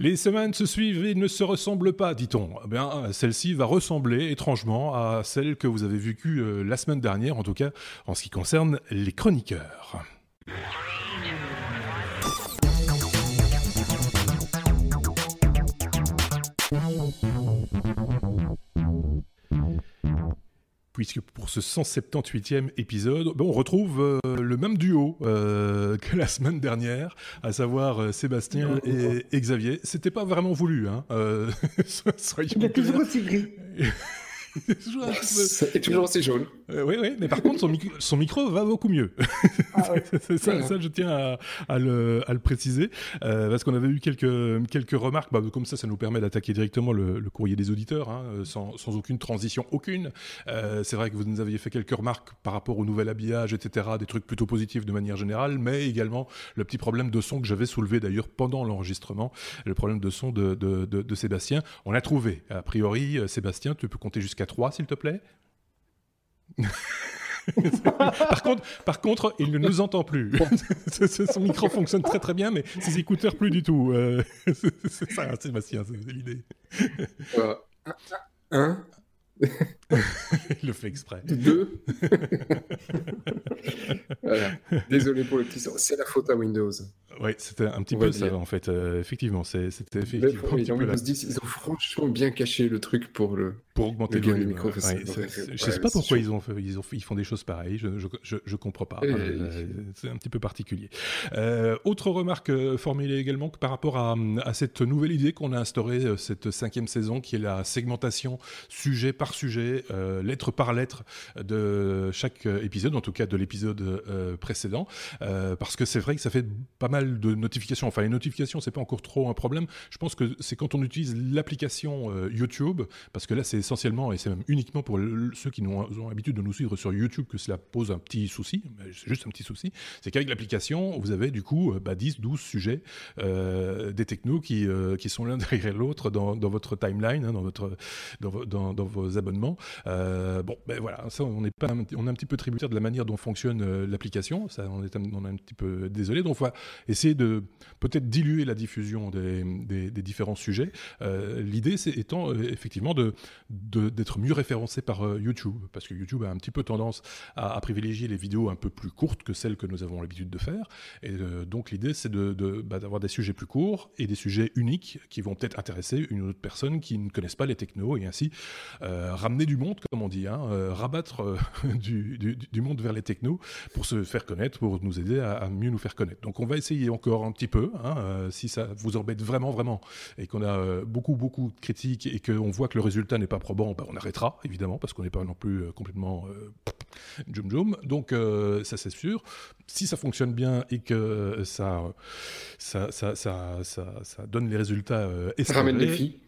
Les semaines se suivent et ne se ressemblent pas, dit-on. Eh bien, celle-ci va ressembler étrangement à celle que vous avez vécue euh, la semaine dernière, en tout cas en ce qui concerne les chroniqueurs. Puisque pour ce 178e épisode, ben, on retrouve euh, le même duo euh, que la semaine dernière, à savoir euh, Sébastien et, Xavier. C'était pas vraiment voulu, hein. soyons Il est toujours aussi gris. C'est toujours aussi jaune. Euh, oui, oui, mais par contre, son, son, micro va beaucoup mieux. Ah ça, ça, je tiens à, à, le, à le, préciser, euh, parce qu'on avait eu quelques, quelques remarques. Bah, comme ça, ça nous permet d'attaquer directement le, le, courrier des auditeurs, hein, sans, sans, aucune transition, aucune. Euh, c'est vrai que vous nous aviez fait quelques remarques par rapport au nouvel habillage, etc., des trucs plutôt positifs de manière générale, mais également le petit problème de son que j'avais soulevé d'ailleurs pendant l'enregistrement, le problème de son de, de, de, de Sébastien. On l'a trouvé. A priori, Sébastien, tu peux compter jusqu'à 3, s'il te plaît par, contre, par contre, il ne nous entend plus. Son micro fonctionne très très bien, mais ses écouteurs plus du tout. Euh, c'est ça, Sébastien, c'est l'idée. un, Il le fait exprès. Deux. Désolé pour le petit son. C'est la faute à Windows. Oui, c'était un petit peu ça, en fait. Euh, effectivement, c'était effectivement. ils ont franchement bien caché le truc pour le. Pour augmenter le, micro. je ne sais pas pourquoi ils, ont, ils, ont, ils font des choses pareilles. Je ne comprends pas. Euh, c'est un petit peu particulier. Euh, autre remarque formulée également que par rapport à, à cette nouvelle idée qu'on a instaurée cette cinquième saison, qui est la segmentation sujet par sujet, lettre par lettre de chaque épisode, en tout cas de l'épisode précédent, parce que c'est vrai que ça fait pas mal de notifications. Enfin, les notifications, c'est pas encore trop un problème. Je pense que c'est quand on utilise l'application euh, YouTube, parce que là, c'est essentiellement, et c'est même uniquement pour ceux qui ont, l'habitude de nous suivre sur YouTube que cela pose un petit souci. C'est juste un petit souci. C'est qu'avec l'application, vous avez du coup bah, 10, 12 sujets euh, des technos qui, euh, qui sont l'un derrière l'autre dans, dans, votre timeline, hein, dans, votre, dans, vos abonnements. Bon, ben voilà, ça, on est, pas on est un petit peu tributaire de la manière dont fonctionne l'application. Ça, on est, on est un petit peu désolé. Donc, voilà essayer de peut-être diluer la diffusion des, des, différents sujets. Euh, l'idée, c'est étant euh, effectivement de, d'être mieux référencé par euh, YouTube, parce que YouTube a un petit peu tendance à, privilégier les vidéos un peu plus courtes que celles que nous avons l'habitude de faire. Et donc l'idée, c'est de, bah, d'avoir des sujets plus courts et des sujets uniques qui vont peut-être intéresser une autre personne qui ne connaissent pas les technos et ainsi ramener du monde, comme on dit, hein, rabattre du, du, monde vers les technos pour se faire connaître, pour nous aider à, à mieux nous faire connaître. Donc on va essayer encore un petit peu, hein, euh, si ça vous embête vraiment, vraiment, et qu'on a euh, beaucoup, beaucoup de critiques et qu'on voit que le résultat n'est pas probant, bah, on arrêtera, évidemment, parce qu'on n'est pas non plus euh, complètement jum jum. Donc, ça, c'est sûr. Si ça fonctionne bien et que ça, ça, ça, ça, ça, donne les résultats ça ramène des filles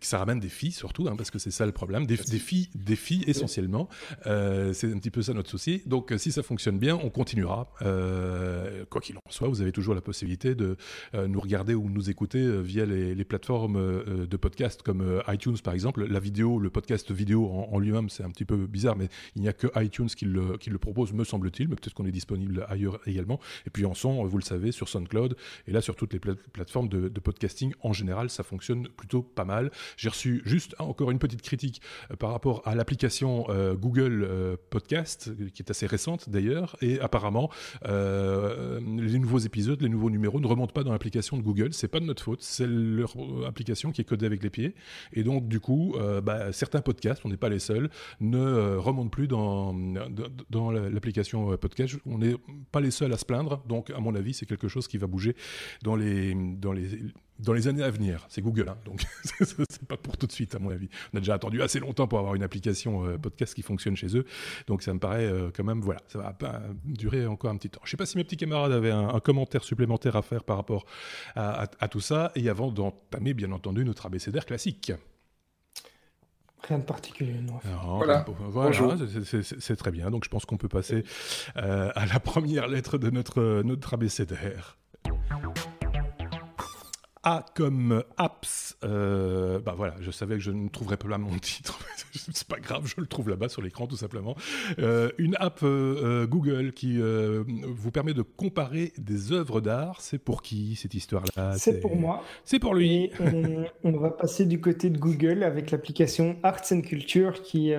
que ça ramène des filles surtout, hein, parce que c'est ça le problème, des, des, filles, des filles essentiellement. Euh, c'est un petit peu ça notre souci. Donc si ça fonctionne bien, on continuera. Euh, quoi qu'il en soit, vous avez toujours la possibilité de euh, nous regarder ou nous écouter euh, via les, les plateformes euh, de podcast comme euh, iTunes par exemple. La vidéo, le podcast vidéo en, en lui-même, c'est un petit peu bizarre, mais il n'y a que iTunes qui le, qui le propose, me semble-t-il, mais peut-être qu'on est disponible ailleurs également. Et puis en son, vous le savez, sur SoundCloud et là sur toutes les plateformes de, de podcasting en général, ça fonctionne plutôt pas mal. J'ai reçu juste encore une petite critique euh, par rapport à l'application euh, Google euh, Podcast, qui est assez récente d'ailleurs, et apparemment les nouveaux épisodes, les nouveaux numéros ne remontent pas dans l'application de Google. C'est pas de notre faute, c'est leur application qui est codée avec les pieds, et donc du coup, bah, certains podcasts, on n'est pas les seuls, ne remontent plus dans dans l'application podcast. On n'est pas les seuls à se plaindre, donc à mon avis, c'est quelque chose qui va bouger dans les dans les dans les années à venir. C'est Google, hein, donc c'est pas pour tout de suite à mon avis. On a déjà attendu assez longtemps pour avoir une application euh, podcast qui fonctionne chez eux, donc ça me paraît euh, quand même, voilà, ça va pas durer encore un petit temps. Je sais pas si mes petits camarades avaient un, commentaire supplémentaire à faire par rapport à, tout ça, et avant d'entamer bien entendu notre abécédaire classique. Rien de particulier, non. voilà, voilà c'est très bien. Donc je pense qu'on peut passer euh, à la première lettre de notre, notre abécédaire. A comme apps. Euh, bah voilà, je savais que je ne trouverais pas là mon titre. c'est pas grave, je le trouve là-bas sur l'écran tout simplement. Euh, une app euh, Google qui vous permet de comparer des œuvres d'art. C'est pour qui cette histoire-là? C'est pour moi. C'est pour lui. on, va passer du côté de Google avec l'application Arts and Culture qui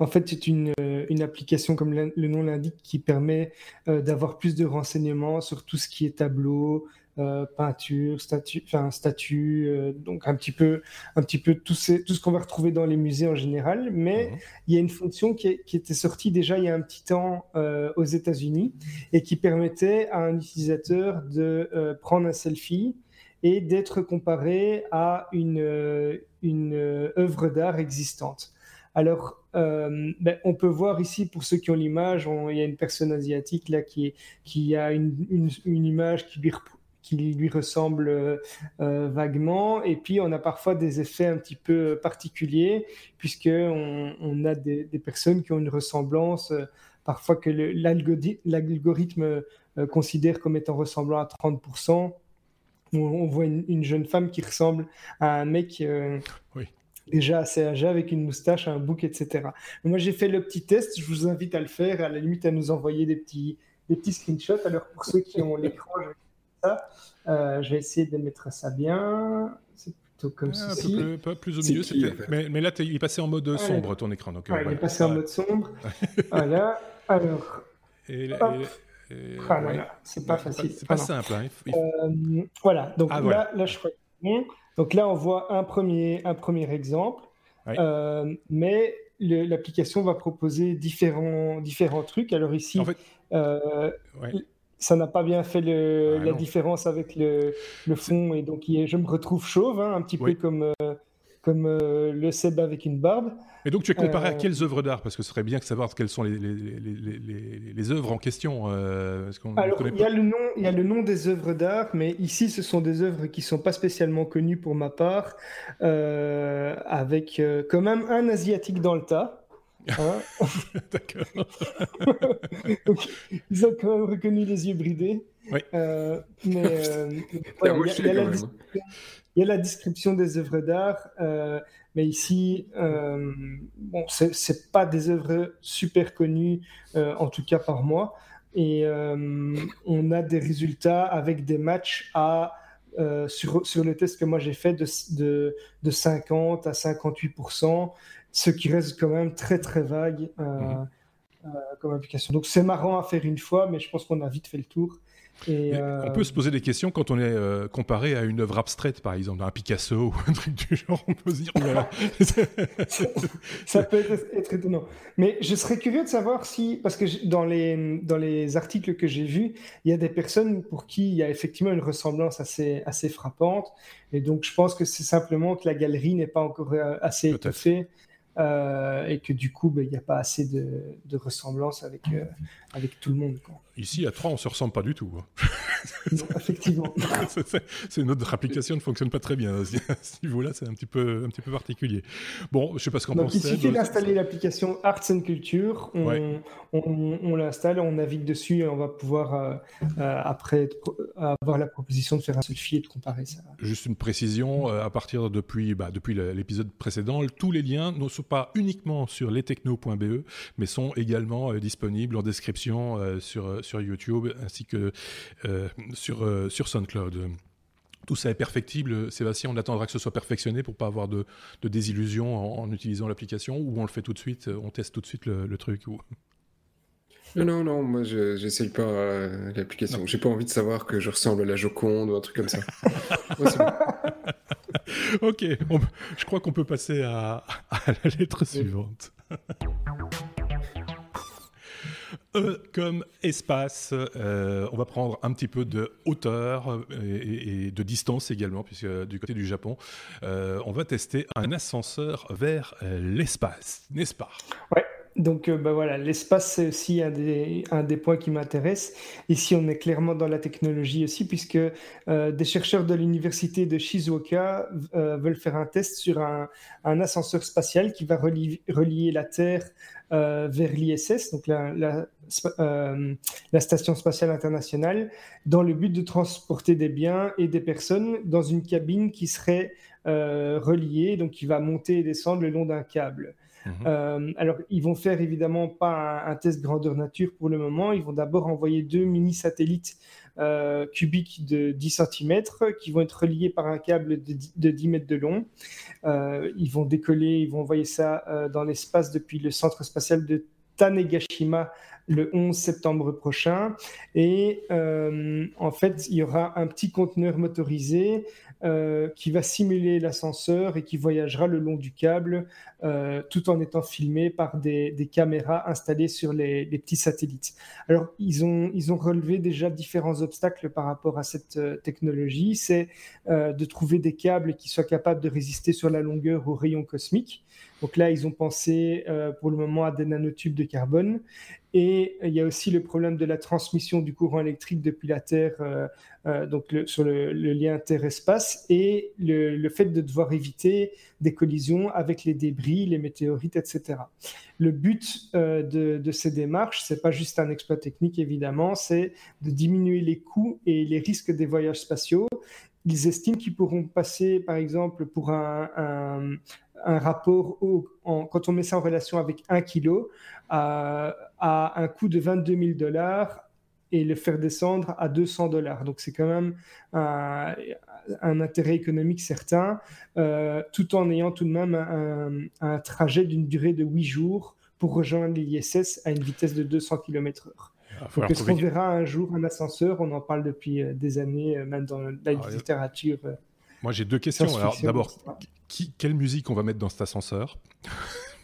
en fait est une, une application comme le nom l'indique qui permet d'avoir plus de renseignements sur tout ce qui est tableau, euh, peinture, statue, enfin statue, euh, donc un petit peu, un petit peu tout, tout ce qu'on va retrouver dans les musées en général. Mais mhm. il y a une fonction qui, était sortie déjà il y a un petit temps euh, aux États-Unis et qui permettait à un utilisateur de prendre un selfie et d'être comparé à une, une œuvre d'art existante. Alors, ben, on peut voir ici, pour ceux qui ont l'image, il y a une personne asiatique là qui, qui a une, une, une image qui lui, qui lui ressemble euh, euh, vaguement. Et puis, on a parfois des effets un petit peu particuliers, puisqu'on on a des, personnes qui ont une ressemblance, euh, parfois que l'algorithme considère comme étant ressemblant à 30%. On, voit une, jeune femme qui ressemble à un mec déjà assez âgé avec une moustache, un bouc, etc. Moi, j'ai fait le petit test. Je vous invite à le faire. À la limite, à nous envoyer des petits, des petits screenshots. Alors, pour ceux qui ont l'écran, je euh, je vais essayer de mettre ça bien. C'est plutôt comme ah, ceci. Un peu plus, au milieu, mais, mais, là, il est passé en mode sombre, ton écran. Donc, euh, Il est passé en mode sombre. voilà. Alors. Et, ah c'est pas facile. C'est pas, simple. Hein. Euh, voilà. Donc ah, là, là, je crois Donc là, on voit un premier, un premier exemple. mais l'application va proposer différents, différents trucs. Alors ici, en fait, ça n'a pas bien fait le, ah la différence avec le, le fond et donc je me retrouve chauve, hein, un petit peu comme, euh, comme euh, le Seb avec une barbe. Et donc tu es comparé à euh, quelles œuvres d'art? Parce que ce serait bien de savoir quelles sont les, les, les, les œuvres en question. Alors il y, a le nom, il y a le nom des œuvres d'art, mais ici ce sont des œuvres qui ne sont pas spécialement connues pour ma part, avec quand même un asiatique dans le tas. Hein D'accord. ils ont quand même reconnu les yeux bridés. Oui. Euh, mais euh, il y, a la description des œuvres d'art, euh, mais ici, bon, c'est pas des œuvres super connues, en tout cas par moi. Et on a des résultats avec des matchs à sur, sur, le test que moi j'ai fait de, de, de, 50 à 58% ce qui reste quand même très très vague euh, mhm. euh, comme application. Donc c'est marrant à faire une fois, mais je pense qu'on a vite fait le tour. Et On euh, peut se poser des questions quand on est comparé à une œuvre abstraite, par exemple, un Picasso ou un truc du genre. On peut se dire, ça, peut être, étonnant. Mais je serais curieux de savoir si, parce que dans les, dans les articles que j'ai vus, il y a des personnes pour qui il y a effectivement une ressemblance assez, assez frappante. Et donc je pense que c'est simplement que la galerie n'est pas encore assez étoffée. Euh, et que du coup, ben, il n'y a pas assez de, ressemblance euh, avec tout le monde. Ici, à trois, on se ressemble pas du tout. Hein. effectivement. c'est notre application ne fonctionne pas très bien à ce niveau-là, c'est un petit peu un petit peu particulier. Bon, je sais pas ce qu'on pense. Il suffit d'installer l'application Arts and Culture, on, on, l'installe, on navigue dessus et on va pouvoir euh, après avoir la proposition de faire un selfie et de comparer ça. Juste une précision, à partir depuis bah, depuis l'épisode précédent, tous les liens ne sont pas uniquement sur lestechno.be, mais sont également disponibles en description euh, sur, euh, sur YouTube ainsi que euh, sur, sur SoundCloud. Tout ça est perfectible, Sébastien. On attendra que ce soit perfectionné pour pas avoir de, de désillusion en, utilisant l'application ou on le fait tout de suite, on teste tout de suite le, truc. Ou... Non, non, moi j'essaye pas l'application. J'ai pas envie de savoir que je ressemble à la Joconde ou un truc comme ça. ok, je crois qu'on peut passer à, à la lettre suivante. E comme espace, euh, on va prendre un petit peu de hauteur euh, et, de distance également, puisque du côté du Japon, euh, on va tester un ascenseur vers l'espace, n'est-ce pas? Ouais. Donc bah voilà, l'espace c'est aussi un des, points qui m'intéresse. Ici on est clairement dans la technologie aussi puisque des chercheurs de l'université de Shizuoka veulent faire un test sur un, un ascenseur spatial qui va relier, relier la Terre vers l'ISS, donc la, la, Station spatiale internationale, dans le but de transporter des biens et des personnes dans une cabine qui serait reliée, donc qui va monter et descendre le long d'un câble. Mhm. alors, ils vont faire évidemment pas un, test grandeur nature pour le moment. Ils vont d'abord envoyer deux mini satellites euh, cubiques de 10 cm qui vont être reliés par un câble de 10, mètres de long. Euh, ils vont décoller, ils vont envoyer ça euh, dans l'espace depuis le centre spatial de Tanegashima le 11 septembre prochain. Et en fait, il y aura un petit conteneur motorisé euh, qui va simuler l'ascenseur et qui voyagera le long du câble euh, tout en étant filmé par des, caméras installées sur les, petits satellites. Alors, ils ont, ils ont relevé déjà différents obstacles par rapport à cette euh, technologie. C'est de trouver des câbles qui soient capables de résister sur la longueur aux rayons cosmiques. Donc là, ils ont pensé pour le moment à des nanotubes de carbone. Et il y a aussi le problème de la transmission du courant électrique depuis la Terre, euh, euh, donc sur le, lien Terre-espace, et le, fait de devoir éviter des collisions avec les débris, les météorites, etc. Le but euh, de, ces démarches, c'est pas juste un exploit technique évidemment, c'est de diminuer les coûts et les risques des voyages spatiaux. Ils estiment qu'ils pourront passer, par exemple, pour un, un rapport quand on met ça en relation avec un kilo à, un coût de 22 000 dollars et le faire descendre à 200 dollars. Donc c'est quand même un, intérêt économique certain, euh, tout en ayant tout de même un, trajet d'une durée de 8 jours pour rejoindre l'ISS à une vitesse de 200 km/h. Donc, est-ce qu'on verra un jour un ascenseur? On en parle depuis euh, des années, euh, même dans la ah, littérature. Moi, j'ai deux questions. Alors, d'abord, quelle musique on va mettre dans cet ascenseur?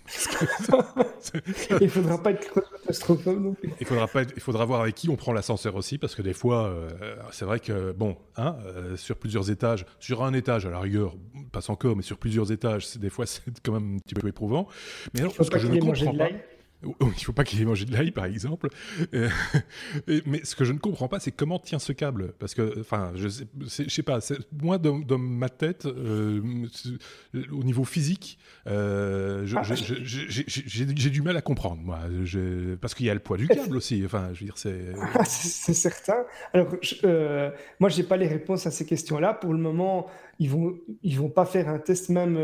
Il faudra pas être claustrophobe non plus. Il faudra pas il faudra voir avec qui on prend l'ascenseur aussi parce que des fois euh, c'est vrai que bon hein, euh, sur plusieurs étages sur un étage à la rigueur passe encore mais sur plusieurs étages c'est des fois c'est quand même un petit peu éprouvant mais alors ce que je ne comprends pas il ne faut pas qu'il ait mangé de l'ail, par exemple. Euh, mais ce que je ne comprends pas, c'est comment tient ce câble. Parce que, enfin, je sais, sais pas, moi, dans, ma tête, euh, au niveau physique, euh, j'ai du mal à comprendre, moi. Parce qu'il y a le poids du câble aussi. Enfin, je veux dire, c'est. Ah, c'est certain. Alors, moi, je n'ai pas les réponses à ces questions-là. Pour le moment, ils vont, ils vont pas faire un test même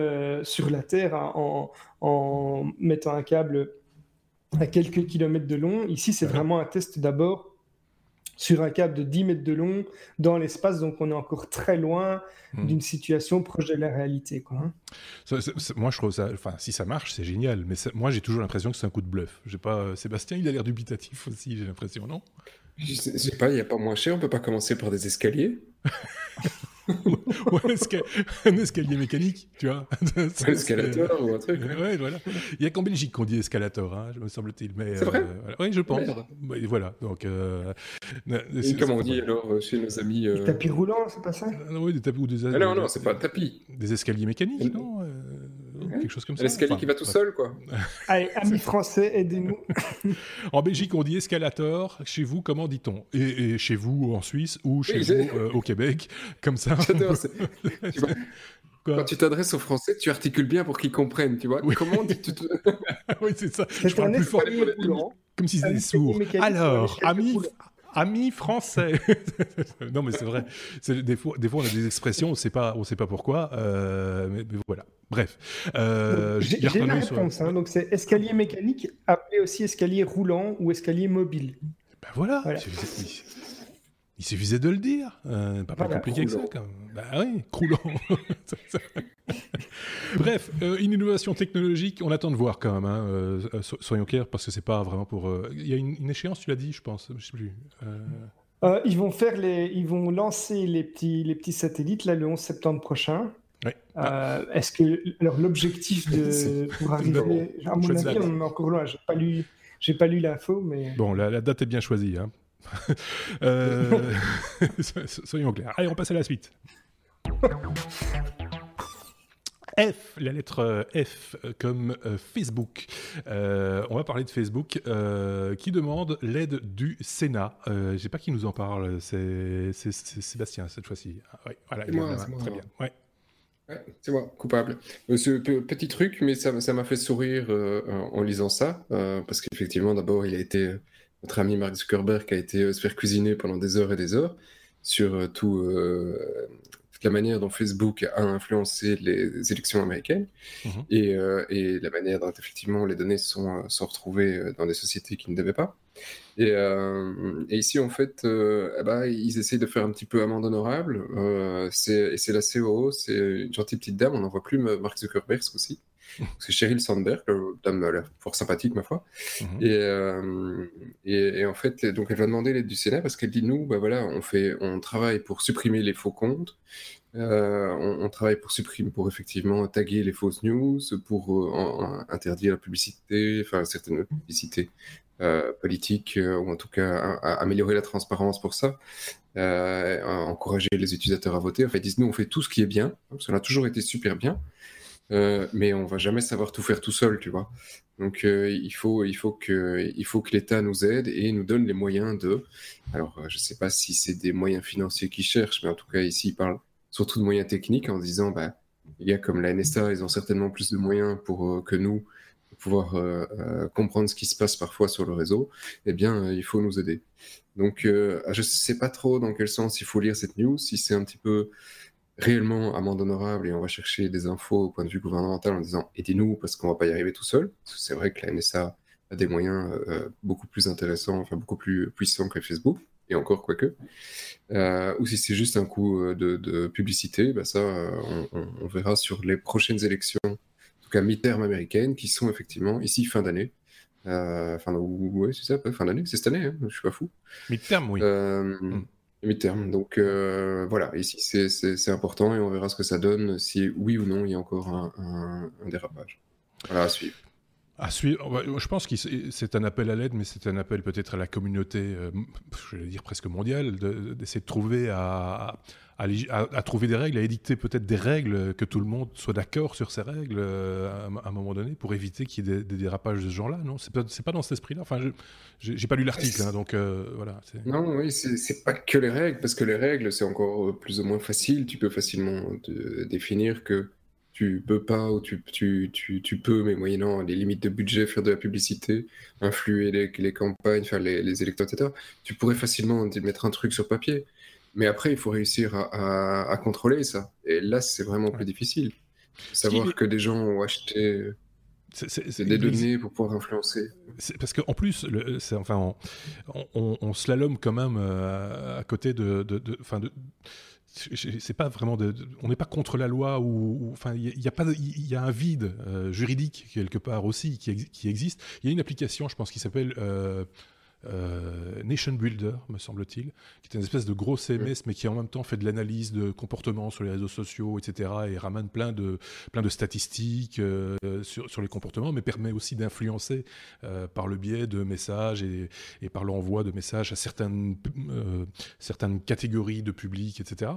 sur la Terre hein, en, en mettant un câble à quelques kilomètres de long. Ici, c'est vraiment un test d'abord sur un câble de 10 mètres de long dans l'espace, donc on est encore très loin hmm. d'une situation proche de la réalité. Quoi, hein. moi, je trouve ça, enfin, si ça marche, c'est génial, mais moi, j'ai toujours l'impression que c'est un coup de bluff. J'ai pas, euh, Sébastien, il a l'air dubitatif aussi, j'ai l'impression, non? Je sais pas, il n'y a pas moins cher, on peut pas commencer par des escaliers ou un, escalier mécanique, tu vois. un escalator ou un truc. Ouais, voilà. Il n'y a qu'en Belgique qu'on dit escalator, hein, me semble-t-il. Mais, c'est vrai euh, Oui, je pense. voilà. Donc, euh, Et comment on dit alors euh, chez nos amis Des tapis roulants, c'est pas ça? Oui, des tapis ou des. Ah non, non, c'est pas un tapis. Des escaliers mécaniques, non quelque chose comme ça. L'escalier qui va tout seul, quoi. Allez, amis français, aidez-nous. en Belgique, on dit escalator. Chez vous, comment dit-on? Et, chez vous, en Suisse, ou chez vous, euh, au Québec, comme ça. J'adore. Quand tu t'adresses aux Français, tu articules bien pour qu'ils comprennent, tu vois. Comment dis tu Oui, c'est ça. Je parle plus fort. Comme si c'était sourd. Alors, amis, Amis français. non, mais c'est vrai. Des fois, des fois, on a des expressions, on ne sait pas, on sait pas pourquoi. Euh, mais, voilà. Bref. Euh, J'ai la réponse. Hein. donc c'est escalier mécanique, appelé aussi escalier roulant ou escalier mobile. Ben voilà. voilà. Il suffisait de le dire. Euh, pas plus compliqué que ça, quand même. Bah oui, croulant. Bref, euh, une innovation technologique, on attend de voir quand même. Hein, euh, soyons clairs, parce que c'est pas vraiment pour. Il y a une, échéance, tu l'as dit, je pense. Je sais plus. ils vont faire les, ils vont lancer les petits, les petits satellites là le 11 septembre prochain. Oui. Est-ce que alors l'objectif de pour arriver, à mon avis, on est encore loin. J'ai pas lu, j'ai pas lu l'info, mais bon, la, la, date est bien choisie. Hein. Euh, soyons clairs. Allez, on passe à la suite. F, la lettre F comme euh, Facebook. Euh, on va parler de Facebook qui demande l'aide du Sénat. je ne sais pas qui nous en parle, c'est Sébastien cette fois-ci. Ah, voilà, moi, très bien. c'est moi, coupable. Euh, ce petit truc, mais ça m'a fait sourire euh, en lisant ça, euh, parce qu'effectivement, d'abord, il a été, notre ami Mark Zuckerberg a été se faire cuisiner pendant des heures et des heures sur tout, la manière dont Facebook a influencé les élections américaines mhm. et, euh, et, la manière dont effectivement les données sont, euh, sont retrouvées euh, dans des sociétés qui ne devaient pas. Et, et ici, en fait, eh ben, ils essayent de faire un petit peu amende honorable. et c'est la COO, c'est une gentille petite dame, on n'en voit plus Mark Zuckerberg ce coup-ci. C'est Sheryl Sandberg, dame fort sympathique, ma foi. Mhm. Et, et, en fait, donc elle va demander l'aide du Sénat parce qu'elle dit nous, bah voilà, on fait, on travaille pour supprimer les faux comptes, euh, on, travaille pour supprimer, pour effectivement taguer les fausses news, pour euh, interdire la publicité, enfin certaines publicités euh, politiques, ou en tout cas améliorer la transparence pour ça, encourager les utilisateurs à voter. En fait, ils disent nous on fait tout ce qui est bien, ça a toujours été super bien, mais on va jamais savoir tout faire tout seul, tu vois. Donc il faut, il faut que, il faut que l'État nous aide et nous donne les moyens de. Alors je sais pas si c'est des moyens financiers qu'ils cherchent, mais en tout cas ici ils parlent surtout de moyens techniques en disant, bah, les gars comme la NSA, ils ont certainement plus de moyens pour euh, que nous pour pouvoir euh, euh, comprendre ce qui se passe parfois sur le réseau. Eh bien, il faut nous aider. Donc, je ne sais pas trop dans quel sens il faut lire cette news, si c'est un petit peu réellement amende honorable et on va chercher des infos au point de vue gouvernemental en disant aidez-nous parce qu'on va pas y arriver tout seul. C'est vrai que la NSA a des moyens beaucoup plus intéressants, enfin beaucoup plus puissants que Facebook et encore quoique. Euh, ou si c'est juste un coup euh, de, publicité, bah ça, euh, on, verra sur les prochaines élections, en tout cas mi-terme américaines, qui sont effectivement ici fin d'année. enfin, oui, c'est ça, fin d'année, c'est cette année, hein, je suis pas fou. Mi-terme, oui. Mm. Donc voilà, ici c'est important et on verra ce que ça donne, si oui ou non il y a encore un, un dérapage. Voilà, à suivre. Je pense que c'est un appel à l'aide, mais c'est un appel peut-être à la communauté, euh, je vais dire presque mondiale, d'essayer de, trouver à, trouver des règles, à édicter peut-être des règles, que tout le monde soit d'accord sur ces règles euh, à, un moment donné, pour éviter qu'il y ait des, dérapages de ce genre-là. Non, c'est pas, dans cet esprit-là. Enfin, j'ai pas lu l'article, hein, donc euh, voilà. Non, oui, c'est pas que les règles, parce que les règles, c'est encore plus ou moins facile. Tu peux facilement définir que tu peux pas ou tu, tu, tu, tu, peux, mais moyennant les limites de budget, faire de la publicité, influer les, les campagnes, faire les, les, électeurs, etc. Tu pourrais facilement mettre un truc sur papier. Mais après, il faut réussir à, à, contrôler ça. Et là, c'est vraiment plus difficile. Savoir que des gens ont acheté c'est des données pour pouvoir influencer. Parce qu'en plus, le, enfin, on, on, on, slalom quand même euh, à côté de, de, de, de on n'est pas contre la loi ou enfin il y, a un vide euh, juridique quelque part aussi qui, qui, existe. Il y a une application je pense qui s'appelle euh, euh, Nation Builder, me semble-t-il, qui est une espèce de gros CMS, mais qui en même temps fait de l'analyse de comportement sur les réseaux sociaux, etc., et ramène plein de, plein de statistiques euh, sur, sur, les comportements, mais permet aussi d'influencer euh, par le biais de messages et, et par l'envoi de messages à certaines, certaines catégories de public, etc.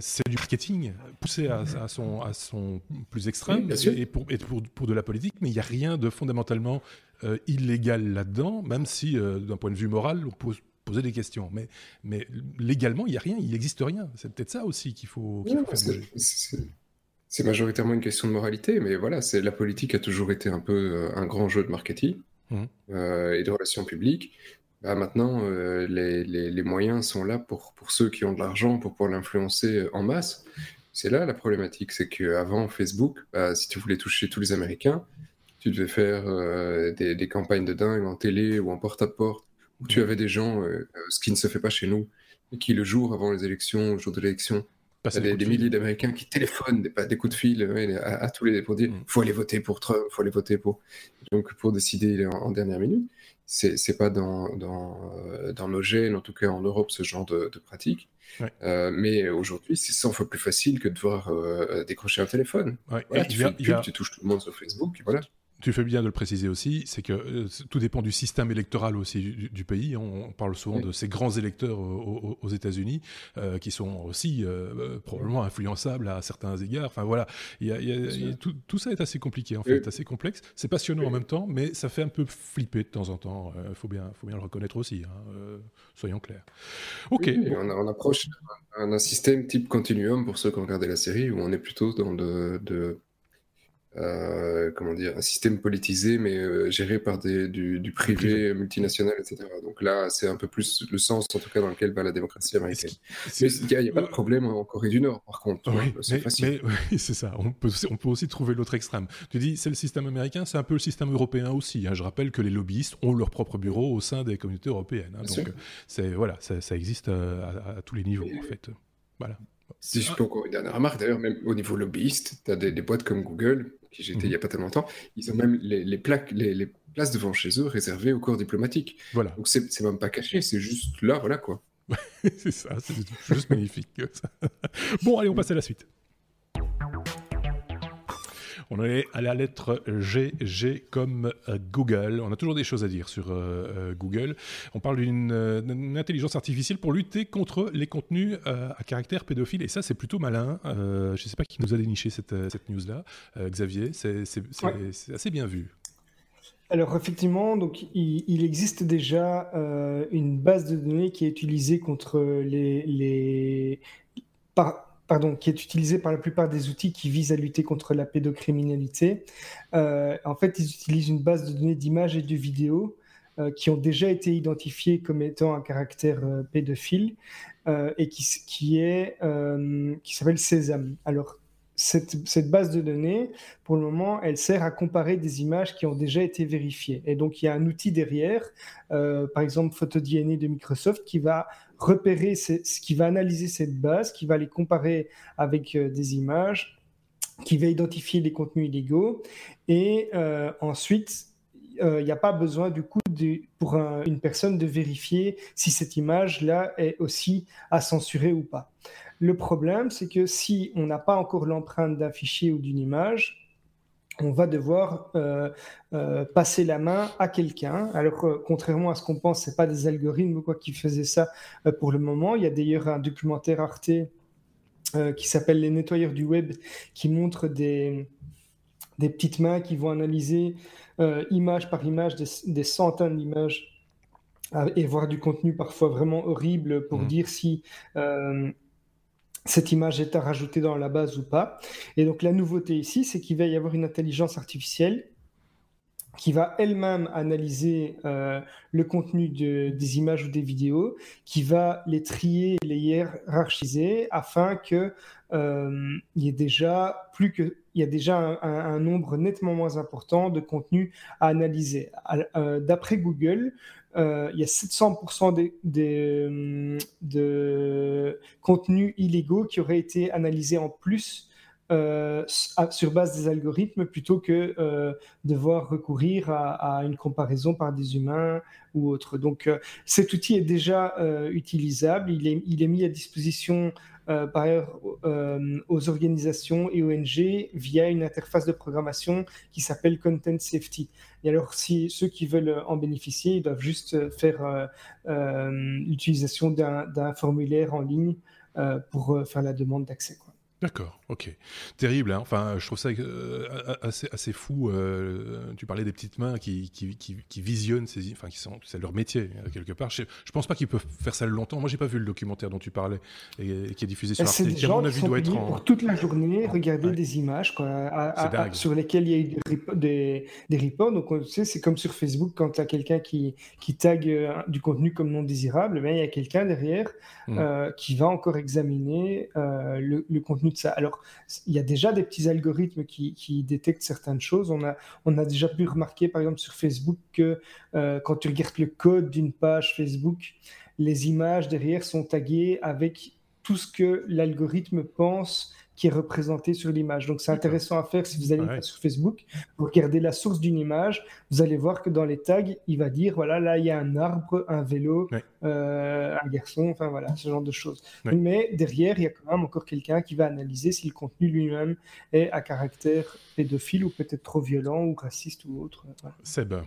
c'est du marketing poussé à, à, son, à son plus extrême et, pour, et pour, pour de la politique, mais il n'y a rien de fondamentalement euh, illégal là-dedans, même si euh, d'un point de vue moral, on pose poser des questions. Mais, mais légalement, il n'y a rien, il n'existe rien. C'est peut-être ça aussi qu'il faut, faire C'est majoritairement une question de moralité, mais voilà, c'est la politique a toujours été un peu euh, un grand jeu de marketing mmh. et de relations publiques. Bah, maintenant, les, les, moyens sont là pour, pour ceux qui ont de l'argent pour pouvoir l'influencer en masse. C'est là la problématique, c'est qu'avant Facebook, bah, si tu voulais toucher tous les Américains, tu devais faire euh, des, campagnes de dingue en télé ou en porte-à-porte, où tu avais des gens, euh, ce qui ne se fait pas chez nous, et qui le jour avant les élections, le jour de l'élection, des, des milliers d'Américains qui téléphonent des, des, coups de fil à, tous les pour dire mm. faut aller voter pour Trump, faut aller voter pour donc pour décider en, dernière minute. C'est pas dans dans, euh, dans nos gènes, en tout cas en Europe, ce genre de, de pratique. mais aujourd'hui, c'est 100 fois plus facile que de devoir décrocher un téléphone. tu fais une pub, tu touches tout le monde sur Facebook, voilà tu fais bien de le préciser aussi, c'est que euh, tout dépend du système électoral aussi du, pays. On, parle souvent de ces grands électeurs aux, États-Unis euh, qui sont aussi euh, probablement influençables à certains égards. Enfin voilà, tout, ça est assez compliqué en fait, assez complexe. C'est passionnant en même temps, mais ça fait un peu flipper de temps en temps. Il faut, bien, faut bien le reconnaître aussi, hein, soyons clairs. Ok. on, approche un, système type continuum pour ceux qui ont regardé la série où on est plutôt dans de euh, comment dire, un système politisé, mais euh, géré par des, du, privé multinational, etc. Donc là, c'est un peu plus le sens, en tout cas, dans lequel va la démocratie américaine. Mais il n'y a, pas de problème en Corée du Nord, par contre. Oui, c'est facile. oui, c'est ça. On peut, on peut aussi trouver l'autre extrême. Tu dis, c'est le système américain, c'est un peu le système européen aussi. Hein. Je rappelle que les lobbyistes ont leur propre bureau au sein des communautés européennes. Hein. Donc, c'est voilà, ça, ça existe à, à, tous les niveaux, en fait. Voilà. Si je peux encore une dernière remarque, d'ailleurs, même au niveau lobbyiste, tu as des, boîtes comme Google, qui j'étais il n'y a mhm. pas tellement longtemps, ils ont même les, plaques, les, places devant chez eux réservées au corps diplomatique. Voilà. Donc c'est même pas caché, c'est juste là, voilà quoi. c'est ça, c'est juste magnifique. bon, allez, on passe à la suite. On est à la lettre G, G comme euh, Google. On a toujours des choses à dire sur euh, euh, Google. On parle d'une intelligence artificielle pour lutter contre les contenus à caractère pédophile. Et ça, c'est plutôt malin. je ne sais pas qui nous a déniché cette, news-là. Xavier, c'est assez bien vu. Alors effectivement, donc il, existe déjà une base de données qui est utilisée contre les, les qui est utilisé par la plupart des outils qui visent à lutter contre la pédocriminalité. Euh, en fait, ils utilisent une base de données d'images et de vidéos euh, qui ont déjà été identifiées comme étant un caractère euh, pédophile et qui, est qui s'appelle Sésame. Alors cette, base de données, pour le moment, elle sert à comparer des images qui ont déjà été vérifiées. Et donc, il y a un outil derrière, par exemple PhotoDNA de Microsoft, qui va repérer, ce qui va analyser cette base, qui va les comparer avec euh, des images, qui va identifier les contenus illégaux. Et euh, ensuite, il n'y a pas besoin du coup pour une personne de vérifier si cette image-là est aussi à censurer ou pas. Le problème, c'est que si on n'a pas encore l'empreinte d'un fichier ou d'une image, on va devoir euh, euh, passer la main à quelqu'un. Alors, euh, contrairement à ce qu'on pense, ce pas des algorithmes ou quoi qui faisaient ça pour le moment. Il y a d'ailleurs un documentaire Arte qui s'appelle Les nettoyeurs du web qui montre des, des petites mains qui vont analyser image par image des, centaines d'images et voir du contenu parfois vraiment horrible pour mmh. dire si cette image est à rajouter dans la base ou pas. Et donc la nouveauté ici, c'est qu'il va y avoir une intelligence artificielle qui va elle-même analyser euh, le contenu de, des images ou des vidéos, qui va les trier, les hiérarchiser, afin que euh, il y ait déjà y a déjà un, nombre nettement moins important de contenus à analyser. Euh, d'après Google, euh, il y a 700% des, des, de contenus illégaux qui auraient été analysés en plus euh, sur base des algorithmes plutôt que euh, devoir recourir à, une comparaison par des humains ou autre. Donc cet outil est déjà utilisable, il est, mis à disposition euh, par ailleurs euh, aux organisations et ONG via une interface de programmation qui s'appelle Content Safety. Et alors, si ceux qui veulent en bénéficier, ils doivent juste faire euh, l'utilisation d'un formulaire en ligne pour faire la demande d'accès. D'accord, ok. Terrible, hein enfin, je trouve ça euh, assez, assez fou. Euh, tu parlais des petites mains qui, qui, qui, visionnent ces... Enfin, qui sont... c'est leur métier, euh, quelque part. Je, je pense pas qu'ils peuvent faire ça longtemps. Moi, j'ai pas vu le documentaire dont tu parlais et, qui est diffusé sur Arte, qui, à mon avis, doit être en... pour toute la journée, regarder des images quoi, sur lesquelles il y a eu des, des, reports. Donc, tu sais, c'est comme sur Facebook, quand tu as quelqu'un qui, qui tag du contenu comme non désirable, mais il y a quelqu'un derrière mmh. qui va encore examiner le, le contenu Alors, il y a déjà des petits algorithmes qui, détectent certaines choses. On a, on a déjà pu remarquer, par exemple, sur Facebook, que euh, quand tu regardes le code d'une page Facebook, les images derrière sont taguées avec tout ce que l'algorithme pense qui est représenté sur l'image. Donc c'est intéressant à faire si vous allez sur Facebook, vous regardez la source d'une image, vous allez voir que dans les tags, il va dire voilà, là il y a un arbre, un vélo, euh, un garçon, enfin voilà, ce genre de choses. Mais derrière, il y a quand même encore quelqu'un qui va analyser si le contenu lui-même est à caractère pédophile ou peut-être trop violent ou raciste ou autre. C'est bon.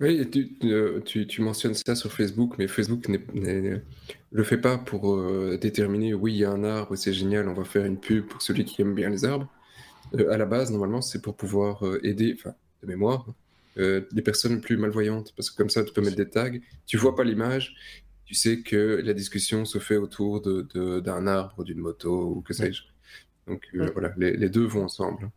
Oui, euh, tu, tu, mentionnes ça sur Facebook, mais Facebook ne le fait pas pour euh, déterminer oui, il y a un arbre, c'est génial, on va faire une pub pour celui qui aime bien les arbres. Euh, à la base, normalement, c'est pour pouvoir aider, enfin, de mémoire, les personnes plus malvoyantes, parce que comme ça, tu peux mettre des tags, tu vois pas l'image, tu sais que la discussion se fait autour d'un de, d'un arbre, d'une moto, ou que sais-je. Donc voilà, les, les, deux vont ensemble.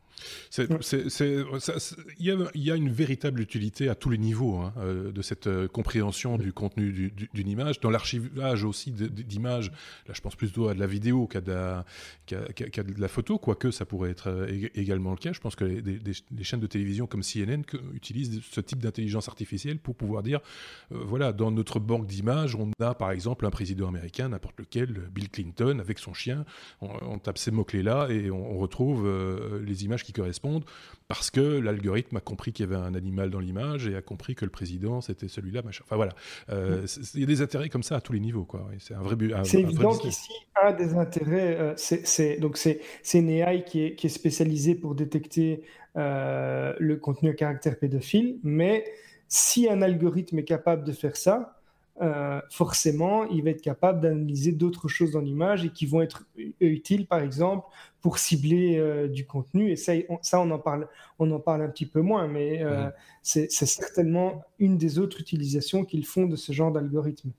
Il y, a une véritable utilité à tous les niveaux hein, euh, de cette euh, compréhension du contenu d'une image, dans l'archivage aussi d'images. Là, je pense plutôt à de la vidéo qu'à de, de, la photo, quoique ça pourrait être euh, également le cas. Je pense que les, chaînes de télévision comme CNN utilisent ce type d'intelligence artificielle pour pouvoir dire, voilà, dans notre banque d'images, on a par exemple un président américain, n'importe lequel, Bill Clinton, avec son chien. On, tape ces mots-clés-là et on, on retrouve les images qui correspondent, parce que l'algorithme a compris qu'il y avait un animal dans l'image et a compris que le président c'était celui-là, machin. Enfin voilà, euh, mm. il y a des intérêts comme ça à tous les niveaux, quoi. C'est un vrai C'est évident qu'ici un des intérêts, euh, c'est donc c'est une AI qui est, qui est spécialisée pour détecter euh, le contenu à caractère pédophile, mais si un algorithme est capable de faire ça, euh, forcément, il va être capable d'analyser d'autres choses dans l'image et qui vont être utiles, par exemple, pour cibler euh, du contenu. Et ça, on, ça, on en parle, on en parle un petit peu moins, mais euh, c'est certainement une des autres utilisations qu'ils font de ce genre d'algorithme.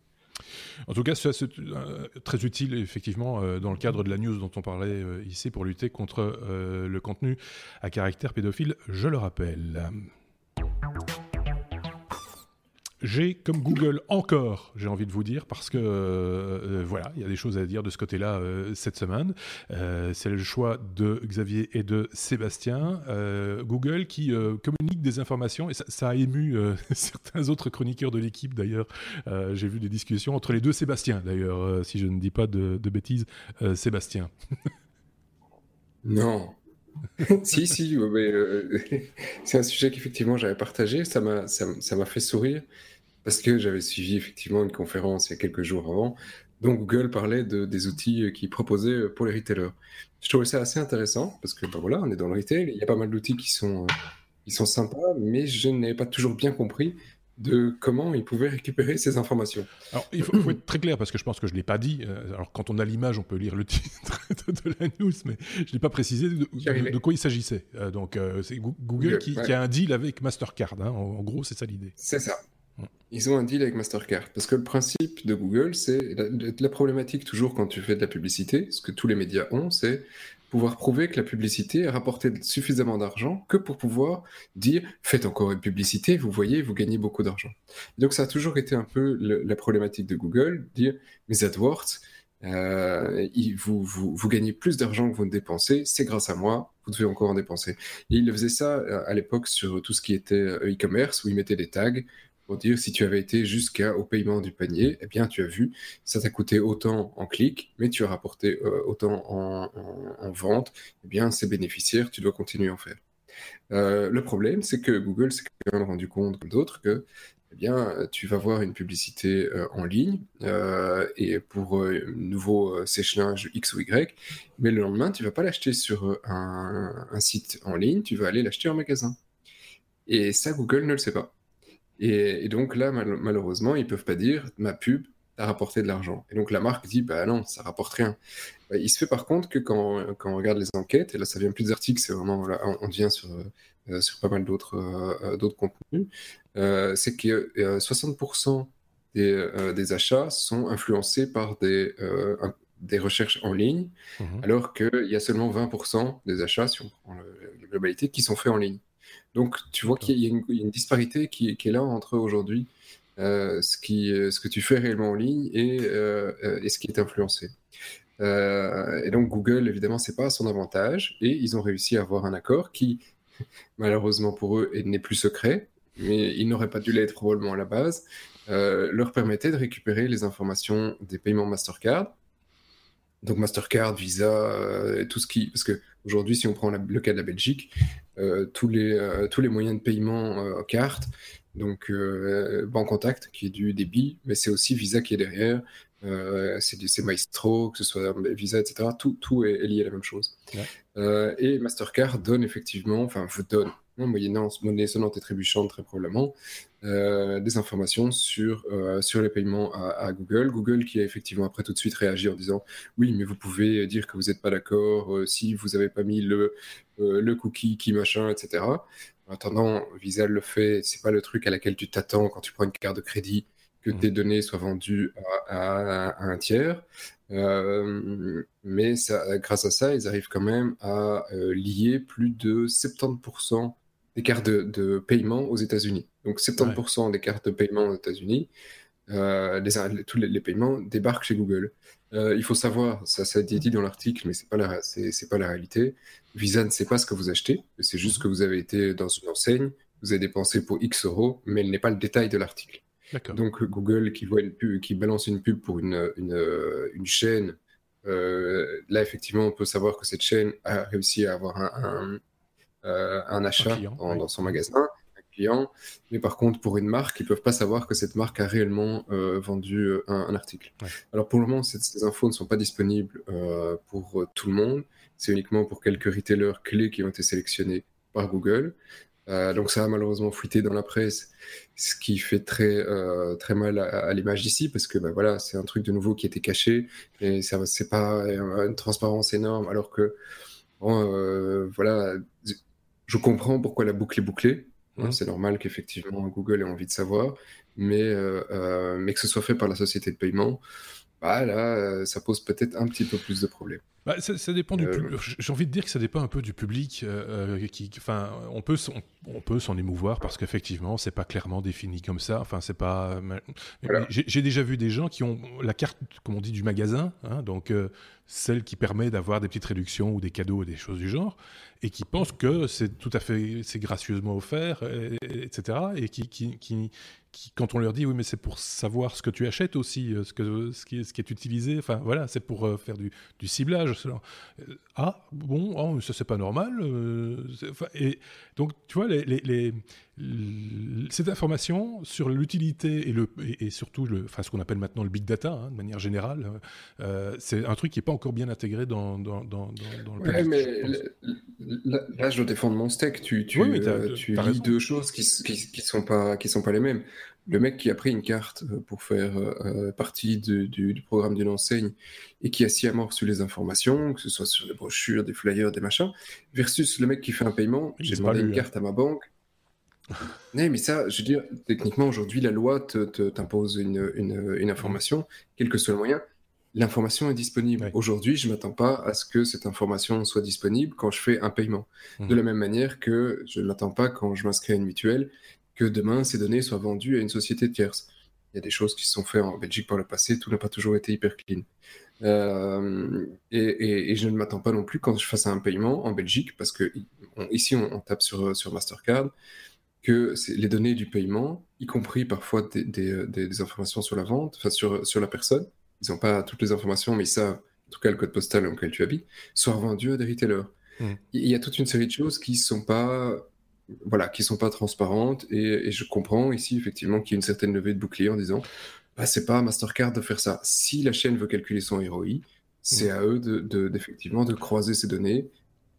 En tout cas, c'est très utile effectivement dans le cadre de la news dont on parlait ici pour lutter contre le contenu à caractère pédophile, je le rappelle. J'ai comme Google encore, j'ai envie de vous dire, parce que euh, euh, voilà, il y a des choses à dire de ce côté-là euh, cette semaine. c'est le choix de Xavier et de Sébastien. Google qui communique des informations, et ça, a ému certains autres chroniqueurs de l'équipe d'ailleurs. j'ai vu des discussions entre les deux Sébastien d'ailleurs, si je ne dis pas de, de bêtises, Sébastien. non, si, si, euh, c'est un sujet qu'effectivement j'avais partagé. Ça m'a, ça, m'a fait sourire parce que j'avais suivi effectivement une conférence il y a quelques jours avant. dont Google parlait de, des outils qu'il proposait pour les retailers. Je trouvais ça assez intéressant parce que ben voilà, on est dans le retail, il y a pas mal d'outils qui sont, qui sont sympas, mais je n'avais pas toujours bien compris de comment ils pouvaient récupérer ces informations. Alors, il faut, être très clair parce que je pense que je ne l'ai pas dit. Euh, alors, quand on a l'image, on peut lire le titre de, la news, mais je ne l'ai pas précisé de, quoi il s'agissait. Euh, donc, euh, c'est Google, qui, a un deal avec Mastercard. Hein. En, gros, c'est ça l'idée. C'est ça. Ils ont un deal avec Mastercard. Parce que le principe de Google, c'est la, problématique toujours quand tu fais de la publicité, ce que tous les médias ont, c'est pouvoir prouver que la publicité a rapporté suffisamment d'argent que pour pouvoir dire faites encore une publicité, vous voyez, vous gagnez beaucoup d'argent. Donc ça a toujours été un peu la problématique de Google, dire mes AdWords, euh, vous, vous, vous, gagnez plus d'argent que vous ne dépensez, c'est grâce à moi, vous devez encore en dépenser. Et il faisait ça euh, à l'époque sur tout ce qui était euh, e-commerce, où il mettait des tags, pour dire si tu avais été jusqu'au paiement du panier, eh bien tu as vu, ça t'a coûté autant en clic, mais tu as rapporté euh, autant en, vente, eh bien c'est bénéficiaire, tu dois continuer à en faire. Euh, le problème, c'est que Google s'est quand même rendu compte, comme d'autres, que eh bien, tu vas voir une publicité euh, en ligne et pour un nouveau sèche-linge X ou Y, mais le lendemain, tu vas pas l'acheter sur un site en ligne, tu vas aller l'acheter en magasin. Et ça, Google ne le sait pas. Et, donc là, malheureusement, ils peuvent pas dire ma pub a rapporté de l'argent. Et donc la marque dit bah non, ça rapporte rien. Bah, il se fait par contre que quand, quand, on regarde les enquêtes, et là ça vient plus d'articles, c'est vraiment là, on, vient sur, euh, sur pas mal d'autres euh, d'autres contenus, euh, c'est que 60% des, des, achats sont influencés par des, des recherches en ligne, mmh alors qu'il y a seulement 20% des achats, si on prend la globalité, qui sont faits en ligne. Donc, tu vois qu'il y, a une disparité qui, est là entre aujourd'hui euh, ce, qui, euh, ce que tu fais réellement en ligne et, euh, et ce qui est influencé. et donc, Google, évidemment, c'est pas à son avantage et ils ont réussi à avoir un accord qui, malheureusement pour eux, n'est plus secret, mais il n'aurait pas dû l'être probablement à la base, leur permettait de récupérer les informations des paiements Mastercard Donc Mastercard, Visa, tout ce qui... Parce que aujourd'hui, si on prend le cas de la Belgique, tous, les, tous les moyens de paiement carte, donc Banque Contact qui est du débit, mais c'est aussi Visa qui est derrière, euh, c'est Maestro, que ce soit Visa, etc. Tout, tout est, lié à la même chose. Euh, et Mastercard donne effectivement, enfin vous donne, hein, moyennant monnaie sonnante et trébuchante très probablement, euh, des informations sur, sur les paiements à, Google. Google qui a effectivement après tout de suite réagi en disant oui, mais vous pouvez dire que vous n'êtes pas d'accord si vous n'avez pas mis le, le cookie qui machin, etc. En attendant, Visa le fait, c'est pas le truc à laquelle tu t'attends quand tu prends une carte de crédit que tes données soient vendues à, un tiers. Euh, mais ça, grâce à ça, ils arrivent quand même à euh, lier plus de 70% des cartes de, paiement aux États-Unis. Donc 70% des cartes de paiement aux États-Unis, euh, tous les, paiements débarquent chez Google. il faut savoir, ça, ça a été dit dans l'article, mais c'est pas la, c'est, pas la réalité. Visa ne sait pas ce que vous achetez, c'est juste que vous avez été dans une enseigne, vous avez dépensé pour X euros, mais elle n'est pas le détail de l'article. Donc Google qui voit une pub, qui balance une pub pour une, une, chaîne, euh, là effectivement on peut savoir que cette chaîne a réussi à avoir un, un, un achat dans, son magasin, un client, mais par contre pour une marque, ils peuvent pas savoir que cette marque a réellement euh, vendu euh, un, article. Alors pour le moment, ces, infos ne sont pas disponibles pour tout le monde, c'est uniquement pour quelques retailers clés qui ont été sélectionnés par Google. Euh, donc ça a malheureusement fuité dans la presse, ce qui fait très, euh, très mal à, l'image d'ici, parce que ben voilà, c'est un truc de nouveau qui était caché, et ça c'est pas une transparence énorme, alors que euh, voilà, je comprends pourquoi la boucle est bouclée. Hein, c'est normal qu'effectivement Google ait envie de savoir, mais, mais que ce soit fait par la société de paiement, bah là, ça pose peut-être un petit peu plus de problèmes. Bah, ça, dépend du euh, J'ai envie de dire que ça dépend un peu du public. Euh, euh, qui, enfin, on peut, on, peut s'en émouvoir parce qu'effectivement, c'est pas clairement défini comme ça. Enfin, c'est pas. J'ai déjà vu des gens qui ont la carte, comme on dit, du magasin, hein, donc celle qui permet d'avoir des petites réductions ou des cadeaux ou des choses du genre, et qui pensent que c'est tout à fait, c'est gracieusement offert, etc. Et qui, qui, qui, quand on leur dit oui mais c'est pour savoir ce que tu achètes aussi, ce, que, ce, qui, est, ce qui est utilisé, enfin voilà, c'est pour faire du, du ciblage, euh, ah, bon, oh, ça c'est pas normal. Euh, et donc, tu vois, les, cette information sur l'utilité et, le, et, surtout le, enfin, ce qu'on appelle maintenant le big data, hein, de manière générale, euh, c'est un truc qui n'est pas encore bien intégré dans, dans, dans, le ouais, mais là, je dois défendre mon steak. Tu, tu, tu lis deux choses qui ne qui, qui, sont, pas, qui sont pas les mêmes le mec qui a pris une carte euh, pour faire euh, euh, partie du, programme d'une enseigne et qui a sciemment reçu les informations, que ce soit sur des brochures, des flyers, des machins, versus le mec qui fait un paiement, j'ai demandé une hein. carte à ma banque. non, mais ça, je veux dire, techniquement, aujourd'hui, la loi t'impose une, une, information, quel que soit le moyen. L'information est disponible. Aujourd'hui, je ne m'attends pas à ce que cette information soit disponible quand je fais un paiement. De mmh. la même manière que je ne m'attends pas quand je m'inscris à une mutuelle que demain ces données soient vendues à une société tierce. Il y a des choses qui se sont faites en Belgique par le passé, tout n'a pas toujours été hyper clean. Euh, et, je ne m'attends pas non plus quand je fasse un paiement en Belgique, parce que ici on, tape sur, sur Mastercard, que les données du paiement, y compris parfois des, informations sur la vente, enfin sur, sur la personne, ils n'ont pas toutes les informations, mais ça, en tout cas le code postal dans lequel tu habites, soient vendues à des retailers. Mmh. Il y a toute une série de choses qui ne sont pas voilà, qui sont pas transparentes. Et, je comprends ici effectivement qu'il y a une certaine levée de bouclier en disant, bah, c'est pas à Mastercard de faire ça. Si la chaîne veut calculer son ROI, c'est mmh. à eux de, d'effectivement de croiser ces données,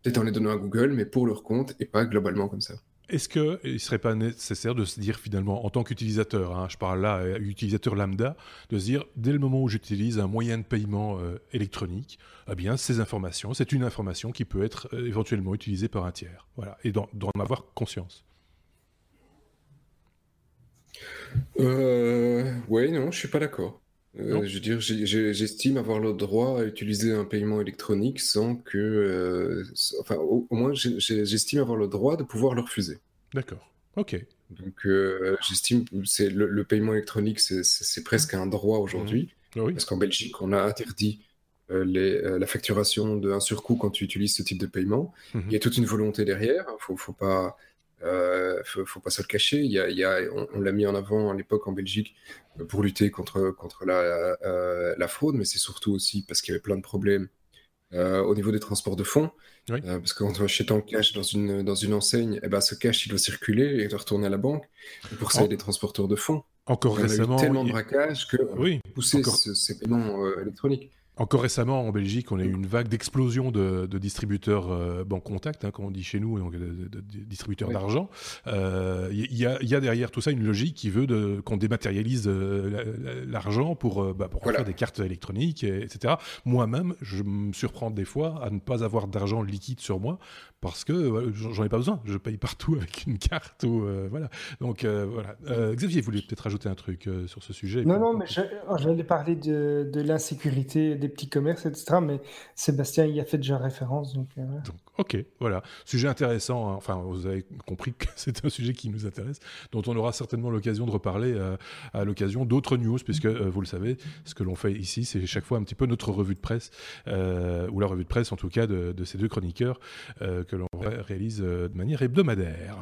peut-être en les donnant à Google, mais pour leur compte et pas globalement comme ça. Est-ce qu'il ne serait pas nécessaire de se dire finalement, en tant qu'utilisateur, hein, je parle là, euh, utilisateur lambda, de se dire, dès le moment où j'utilise un moyen de paiement euh, électronique, eh bien, ces informations, c'est une information qui peut être euh, éventuellement utilisée par un tiers. Voilà, et d'en avoir conscience. Oui, non, je suis pas d'accord. Je veux dire, j'estime avoir le droit à utiliser un paiement électronique sans que. enfin, au, moins, j'estime avoir le droit de pouvoir le refuser. D'accord. Ok. Donc, j'estime que le, le, paiement électronique, c'est presque un droit aujourd'hui. Mmh. Ah parce qu'en Belgique, on a interdit euh, euh, la facturation d'un surcoût quand tu utilises ce type de paiement. Mhm. Il y a toute une volonté derrière. Il hein. faut, faut pas Euh, faut, faut pas se le cacher. Il y a, il y a, on, l'a mis en avant à l'époque en Belgique pour lutter contre, contre la, la fraude, mais c'est surtout aussi parce qu'il y avait plein de problèmes au niveau des transports de fonds. parce que quand on achète en cash dans une, dans une enseigne, eh ben, ce cash il doit circuler et doit retourner à la banque. Et pour ça, il y a des transporteurs de fonds. Encore récemment. Il y a eu tellement de braquages que oui, pousser ces paiements électroniques. Encore récemment, en Belgique, on a eu une vague d'explosion de, distributeurs euh, banque contact, hein, comme on dit chez nous, donc de, distributeurs d'argent. Il euh, y, a derrière tout ça une logique qui veut qu'on dématérialise euh, l'argent pour, bah, pour faire des cartes électroniques, etc. Moi-même, je me surprends des fois à ne pas avoir d'argent liquide sur moi parce que j'en ai pas besoin. Je paye partout avec une carte ou voilà. Donc voilà. Xavier voulait peut-être rajouter un truc sur ce sujet. Non, non, mais j'allais parler de, de l'insécurité des petits commerces, etc. Mais Sébastien y a fait déjà référence. Donc, euh, ok, voilà. Sujet intéressant. Hein. Enfin, vous avez compris que c'est un sujet qui nous intéresse, dont on aura certainement l'occasion de reparler euh, à l'occasion d'autres news, puisque euh, vous le savez, ce que l'on fait ici, c'est chaque fois un petit peu notre revue de presse, ou la revue de presse en tout cas de ces deux chroniqueurs que l'on réalise de manière hebdomadaire.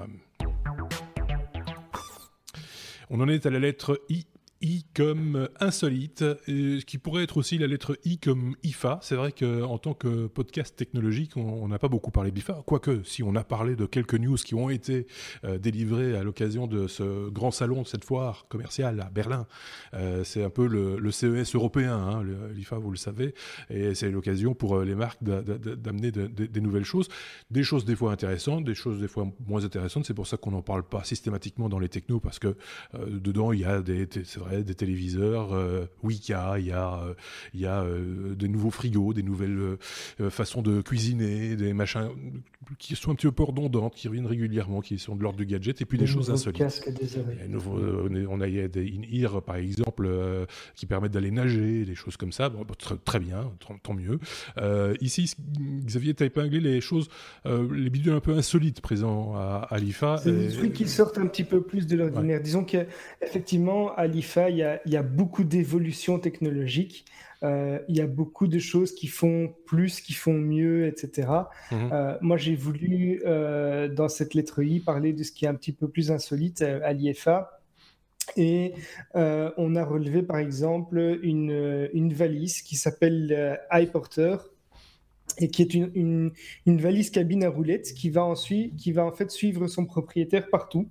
On en est à la lettre I I comme insolite, ce qui pourrait être aussi la lettre I comme IFA. C'est vrai qu'en tant que podcast technologique, on n'a pas beaucoup parlé d'IFA, quoique si on a parlé de quelques news qui ont été euh, délivrées à l'occasion de ce grand salon de cette foire commerciale à Berlin. Euh, c'est un peu le, CES européen, hein, l'IFA, vous le savez, et c'est l'occasion pour euh, les marques d'amener des nouvelles choses, des choses des fois intéressantes, des choses des fois moins intéressantes. C'est pour ça qu'on n'en parle pas systématiquement dans les technos, parce que dedans, il y a des des téléviseurs euh, Wika, il y a, euh, il y a euh, des nouveaux frigos, des nouvelles façons de cuisiner, des machins qui sont un petit peu redondantes, qui reviennent régulièrement, qui sont de l'ordre du gadget, et puis des, choses insolites. on a, il y a des in-ear, par exemple, qui permettent d'aller nager, des choses comme ça. Bon, très, bien, tant, mieux. ici, Xavier, tu as épinglé les choses, les bidules un peu insolites présents à, l'IFA. C'est des trucs qui sortent un petit peu plus de l'ordinaire. Disons qu'effectivement, à l'IFA, il y a, beaucoup d'évolutions technologiques. Euh, il y a beaucoup de choses qui font plus, qui font mieux, etc. Mhm. Euh, moi, j'ai voulu, euh, dans cette lettre I, parler de ce qui est un petit peu plus insolite à l'IFA. Et on a relevé, par exemple, une, valise qui s'appelle iPorter et qui est une, une, valise cabine à roulettes qui va ensuite, qui va en fait suivre son propriétaire partout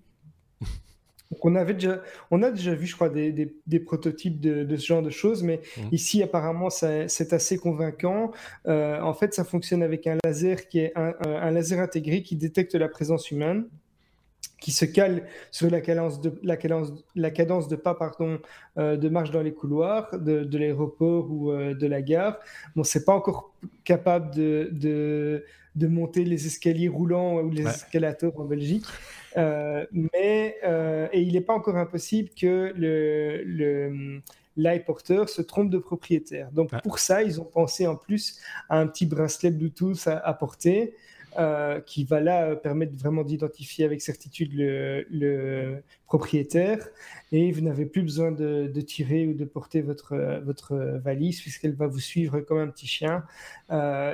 on, avait déjà, on a déjà vu, je crois, des, prototypes de, ce genre de choses, mais mmh. ici, apparemment, c'est assez convaincant. Euh, en fait, ça fonctionne avec un laser qui est un, laser intégré qui détecte la présence humaine qui se cale sur la cadence de, la cadence, la cadence de pas pardon, euh, de marche dans les couloirs de, l'aéroport ou euh, de la gare. Bon, c'est pas encore capable de, de, monter les escaliers roulants ou les escalators en Belgique. Euh, mais euh, et il n'est pas encore impossible que le, le l'iPorter se trompe de propriétaire. Donc pour ça, ils ont pensé en plus à un petit bracelet Bluetooth à, porter euh, qui va là permettre vraiment d'identifier avec certitude le, propriétaire. Et vous n'avez plus besoin de, tirer ou de porter votre, votre valise puisqu'elle va vous suivre comme un petit chien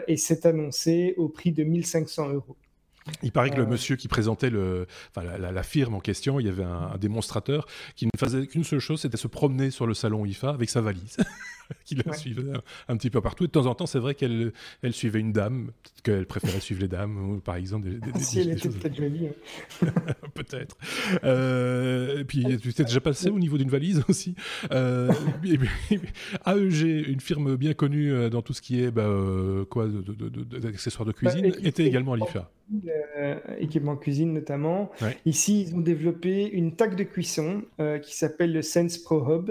et c'est annoncé au prix de 1500 euros. Il paraît que le monsieur qui présentait le, enfin, la, firme en question, il y avait un, démonstrateur qui ne faisait qu'une seule chose, c'était se promener sur le salon IFA avec sa valise, qui la suivait un, petit peu partout. Et de temps en temps, c'est vrai qu'elle elle suivait une dame, peut-être qu'elle préférait suivre les dames, ou, par exemple. Des, des, si elle était peut-être jolie. Hein. peut-être. Euh, et puis, tu t'es déjà passé au niveau d'une valise aussi. Euh, AEG, une firme bien connue euh, dans tout ce qui est bah, euh, quoi, d'accessoires de, de, cuisine, bah, était également à l'IFA. Équipement cuisine notamment. Ici, ils ont développé une taque de cuisson qui s'appelle le Sense Pro Hub,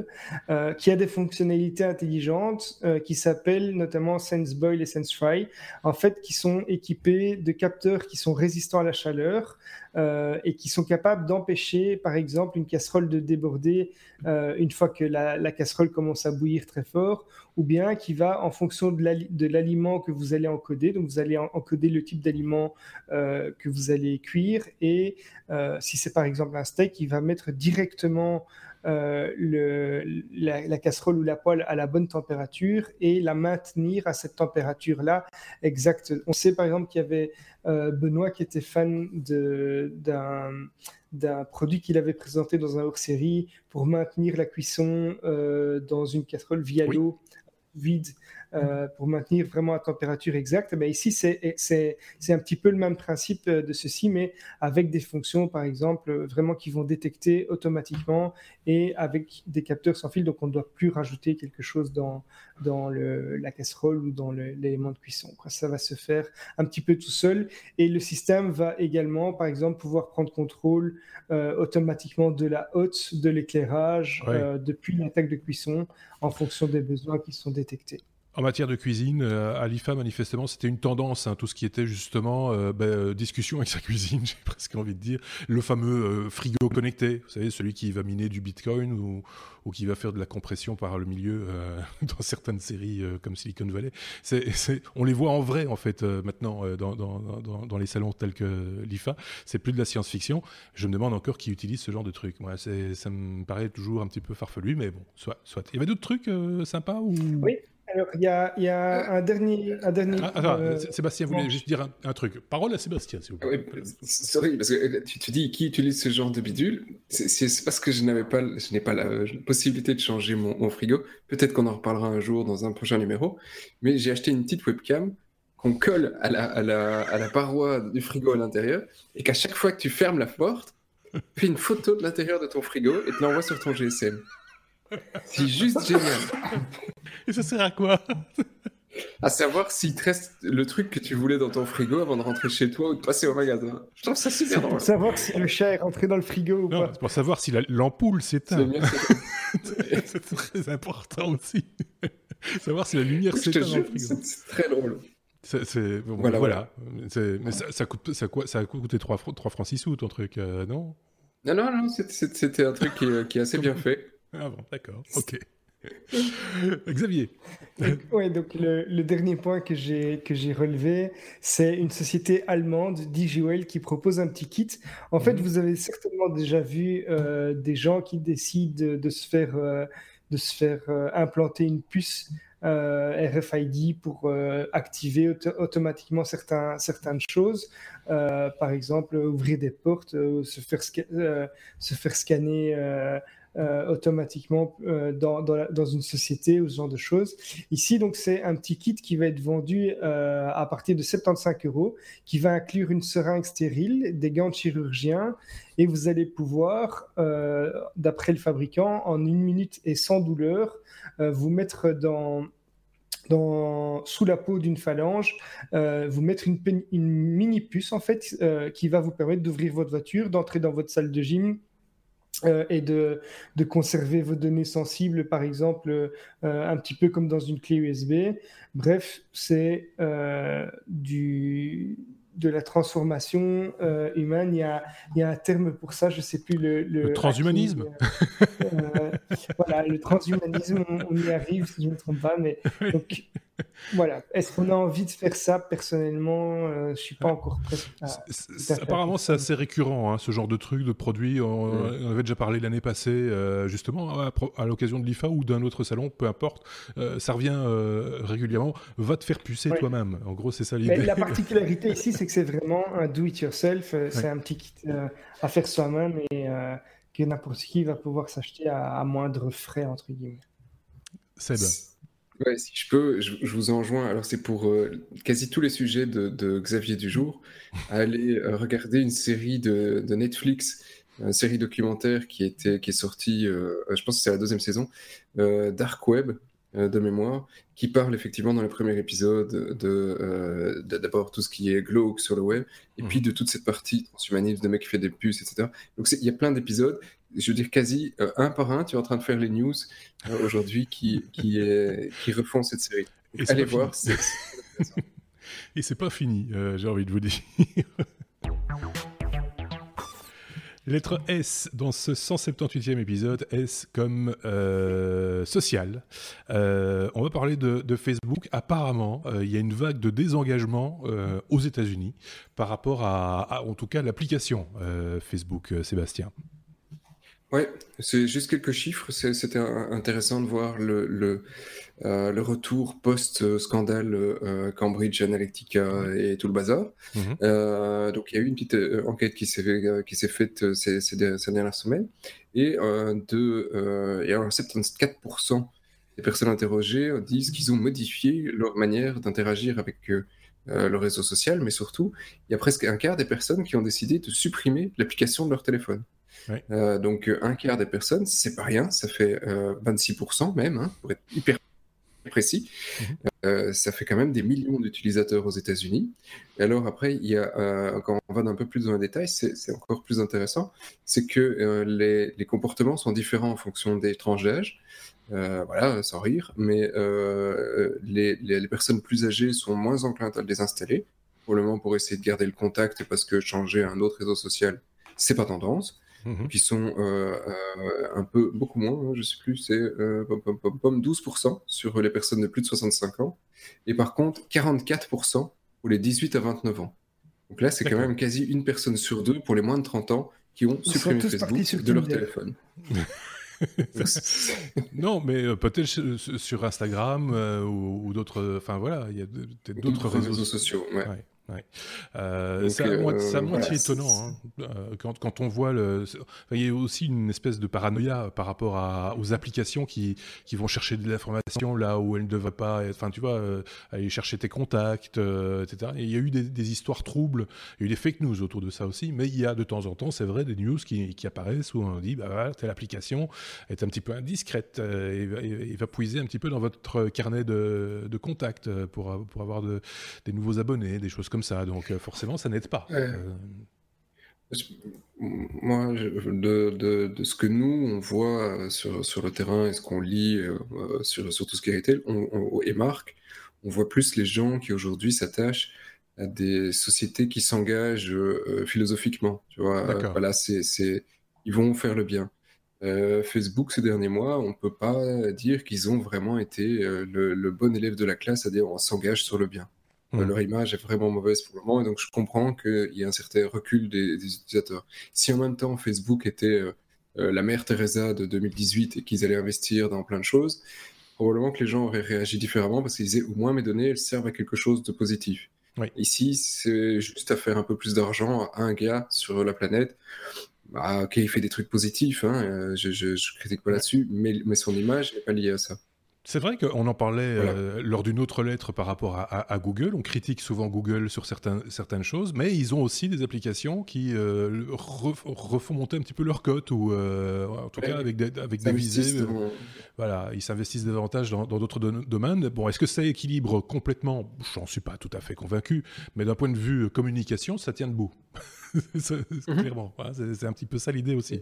qui a des fonctionnalités intelligentes qui s'appellent notamment Sense Boil et Sense Fry, en fait, qui sont équipés de capteurs qui sont résistants à la chaleur et qui sont capables d'empêcher, par exemple, une casserole de déborder une fois que la, casserole commence à bouillir très fort ou bien qui va en fonction de l'aliment que vous allez encoder. Donc, vous allez encoder le type d'aliment euh, que vous allez cuire et euh, si c'est par exemple un steak, il va mettre directement le, la, casserole ou la poêle à la bonne température et la maintenir à cette température-là exacte. On sait par exemple qu'il y avait Benoît qui était fan d'un d'un produit qu'il avait présenté dans un hors-série pour maintenir la cuisson dans une casserole via l'eau vide euh, pour maintenir vraiment la température exacte. Mais ici, c'est un petit peu le même principe euh, de ceci, mais avec des fonctions, par exemple, vraiment qui vont détecter automatiquement et avec des capteurs sans fil. Donc, on ne doit plus rajouter quelque chose dans, dans le, la casserole ou dans l'élément de cuisson. Ça va se faire un petit peu tout seul. Et le système va également, par exemple, pouvoir prendre contrôle euh, automatiquement de la haute, de l'éclairage, depuis l'attaque de cuisson en fonction des besoins qui sont détectés. En matière de cuisine, euh, à l'IFA, manifestement, c'était une tendance, hein, tout ce qui était justement euh, ben, euh, discussion avec sa cuisine, j'ai presque envie de dire. Le fameux frigo connecté, vous savez, celui qui va miner du bitcoin ou, qui va faire de la compression par le milieu dans certaines séries comme Silicon Valley. On les voit en vrai, en fait, maintenant, dans, les salons tels que l'IFA. C'est plus de la science-fiction. Je me demande encore qui utilise ce genre de truc. Moi, ça me paraît toujours un petit peu farfelu, mais bon, soit. soit. Il y avait d'autres trucs sympas ou... Oui. Alors, il y a, y a un dernier. Un dernier ah, attends, euh, Sébastien voulait juste dire un, truc. Parole à Sébastien, s'il vous plaît. Oui, sorry, parce que euh, tu te dis qui utilise ce genre de bidule. C'est parce que je n'avais pas, je n'ai pas la, possibilité de changer mon, frigo. Peut-être qu'on en reparlera un jour dans un prochain numéro. Mais j'ai acheté une petite webcam qu'on colle à la, à, la, à la paroi du frigo à l'intérieur et qu'à chaque fois que tu fermes la porte, fais une photo de l'intérieur de ton frigo et te l'envoie sur ton GSM. C'est juste génial. Et ça sert à quoi? À savoir s'il te reste le truc que tu voulais dans ton frigo avant de rentrer chez toi ou de passer au magasin. Je trouve ça super drôle. Pour savoir si le chat est rentré dans le frigo ou non, pas. C'est pour savoir si l'ampoule s'éteint. C'est très important aussi. savoir si la lumière s'éteint dans le frigo. C'est très drôle. Voilà. voilà. Mais ça, ça, coûte, ça, ça a coûté 3, 3 francs 6 sous ton truc, euh, non? Non, non, non, c'était un truc qui, qui est assez bien fait. Ah bon, d'accord, ok. Xavier. Oui, donc le, dernier point que j'ai que j'ai relevé, c'est une société allemande, DigiWell, qui propose un petit kit. En fait, mhm. vous avez certainement déjà vu euh, des gens qui décident de, se faire euh, de se faire euh, implanter une puce RFID pour activer automatiquement certains, certaines choses. par exemple, ouvrir des portes, se faire, se faire scanner euh, automatiquement euh, dans, dans, une société ou ce genre de choses. Ici, donc, c'est un petit kit qui va être vendu euh, à partir de 75 euros, qui va inclure une seringue stérile, des gants de chirurgien, et vous allez pouvoir, d'après le fabricant, en une minute et sans douleur, vous mettre dans dans, sous la peau d'une phalange, vous mettre une, une, mini puce en fait qui va vous permettre d'ouvrir votre voiture, d'entrer dans votre salle de gym euh, et de, conserver vos données sensibles, par exemple, euh, un petit peu comme dans une clé USB. Bref, c'est euh, du de la transformation humaine. Il y, a, il y, a, un terme pour ça, je ne sais plus le... Le, transhumanisme. voilà, le transhumanisme, on, y arrive si je ne me trompe pas. Mais donc, voilà. Est-ce qu'on a envie de faire ça personnellement Je ne suis pas encore prêt. apparemment, c'est assez récurrent, hein, ce genre de truc, de produit. On, avait déjà parlé l'année passée, euh, justement, à, l'occasion de l'IFA ou d'un autre salon, peu importe. Euh, ça revient euh, régulièrement. Va te faire pucer toi-même. En gros, c'est ça l'idée. La particularité ici, c'est que c'est vraiment un do-it-yourself. C'est un petit kit à faire soi-même et que n'importe qui va pouvoir s'acheter à, à, moindre frais, entre guillemets. C'est bien si je peux, je, vous enjoins. Alors, c'est pour euh, quasi tous les sujets de, Xavier Dujour, à aller euh, regarder une série de, Netflix, une série documentaire qui, était, qui est sortie, euh, je pense que c'est la deuxième saison, Dark Web, de mémoire, qui parle effectivement dans le premier épisode de d'abord tout ce qui est glauque sur le web, et puis mmh. de toute cette partie transhumanisme, de mec qui fait des puces, etc. Donc il y a plein d'épisodes, je veux dire quasi euh, un par un, tu es en train de faire les news euh, aujourd'hui qui, qui, qui refont cette série. allez voir. Et c'est pas fini, euh, j'ai envie de vous dire. Lettre S dans ce 178e épisode, S comme social. on va parler de, Facebook. Apparemment, il y a une vague de désengagement aux États-Unis par rapport à, en tout cas, l'application Facebook, Sébastien. Ouais, c'est juste quelques chiffres. C'était intéressant de voir le, le, euh, le retour post-scandale euh, Cambridge Analytica et tout le bazar. Mhm. Euh, donc il y a eu une petite enquête qui s'est qui s'est faite ces, ces, dernières semaines et de et alors 74% des personnes interrogées disent qu'ils ont modifié leur manière d'interagir avec le réseau social, mais surtout il y a presque un quart des personnes qui ont décidé de supprimer l'application de leur téléphone. Euh, donc euh, un quart des personnes, c'est pas rien, ça fait 26% euh, même, hein, pour être hyper précis. Mhm. ça fait quand même des millions d'utilisateurs aux États-Unis. Et alors après, il y a, quand on va un peu plus dans le détail, c'est encore plus intéressant, c'est que les, les, comportements sont différents en fonction des tranches d'âge. voilà, sans rire, mais les, les, les, personnes plus âgées sont moins enclines à le désinstaller, probablement pour essayer de garder le contact, parce que changer un autre réseau social, c'est pas tendance. Mmh qui sont euh, euh, un peu, beaucoup moins, hein, je sais plus, c'est euh, 12% sur les personnes de plus de 65 ans, et par contre 44% pour les 18 à 29 ans. Donc là, c'est quand même quasi une personne sur deux pour les moins de 30 ans qui ont supprimé Facebook de leur téléphone. non, mais euh, peut-être sur Instagram ou, d'autres. Enfin voilà, il y a peut-être d'autres réseaux, sociaux. Ouais. Euh, c'est à, moitié étonnant hein. euh, quand, quand, on voit le. Il y a aussi une espèce de paranoïa par rapport à, aux applications qui, qui vont chercher de l'information là où elles ne devraient pas. Enfin, tu vois, euh, aller chercher tes contacts, etc. Et il y a eu des, histoires troubles, il y a eu des fake news autour de ça aussi, mais il y a de temps en temps, c'est vrai, des news qui, qui, apparaissent où on dit bah voilà, telle application est un petit peu indiscrète et, va puiser un petit peu dans votre carnet de, de contacts pour, pour avoir de, des nouveaux abonnés, des choses comme ça. Donc euh, forcément, ça n'aide pas. Euh, moi, de, de, ce que nous, on voit sur, sur le terrain et ce qu'on lit euh, sur, sur, tout ce qui été, on, et Marc, on voit plus les gens qui aujourd'hui s'attachent à des sociétés qui s'engagent philosophiquement. Tu vois, voilà, c'est, ils vont faire le bien. Facebook, ces derniers mois, on ne peut pas dire qu'ils ont vraiment été le, le, bon élève de la classe, c'est-à-dire on s'engage sur le bien. Euh, leur image est vraiment mauvaise pour le moment, et donc je comprends qu'il y ait un certain recul des, utilisateurs. Si en même temps Facebook était euh, euh, la mère Teresa de 2018 et qu'ils allaient investir dans plein de choses, probablement que les gens auraient réagi différemment parce qu'ils disaient au moins mes données elles servent à quelque chose de positif. Ici, c'est juste à faire un peu plus d'argent à un gars sur la planète. Bah, ok, il fait des trucs positifs, hein, je, je, critique pas là-dessus, mais, mais son image n'est pas liée à ça. C'est vrai qu'on en parlait euh, lors d'une autre lettre par rapport à, Google. On critique souvent Google sur certaines choses, mais ils ont aussi des applications qui euh, refont monter un petit peu leur cote, ou euh, en tout cas avec des, avec des visées. voilà, ils s'investissent davantage dans d'autres domaines. Bon, est-ce que ça équilibre complètement? J'en suis pas tout à fait convaincu, mais d'un point de vue communication, ça tient debout. Mhm. clairement, c'est un petit peu ça l'idée aussi.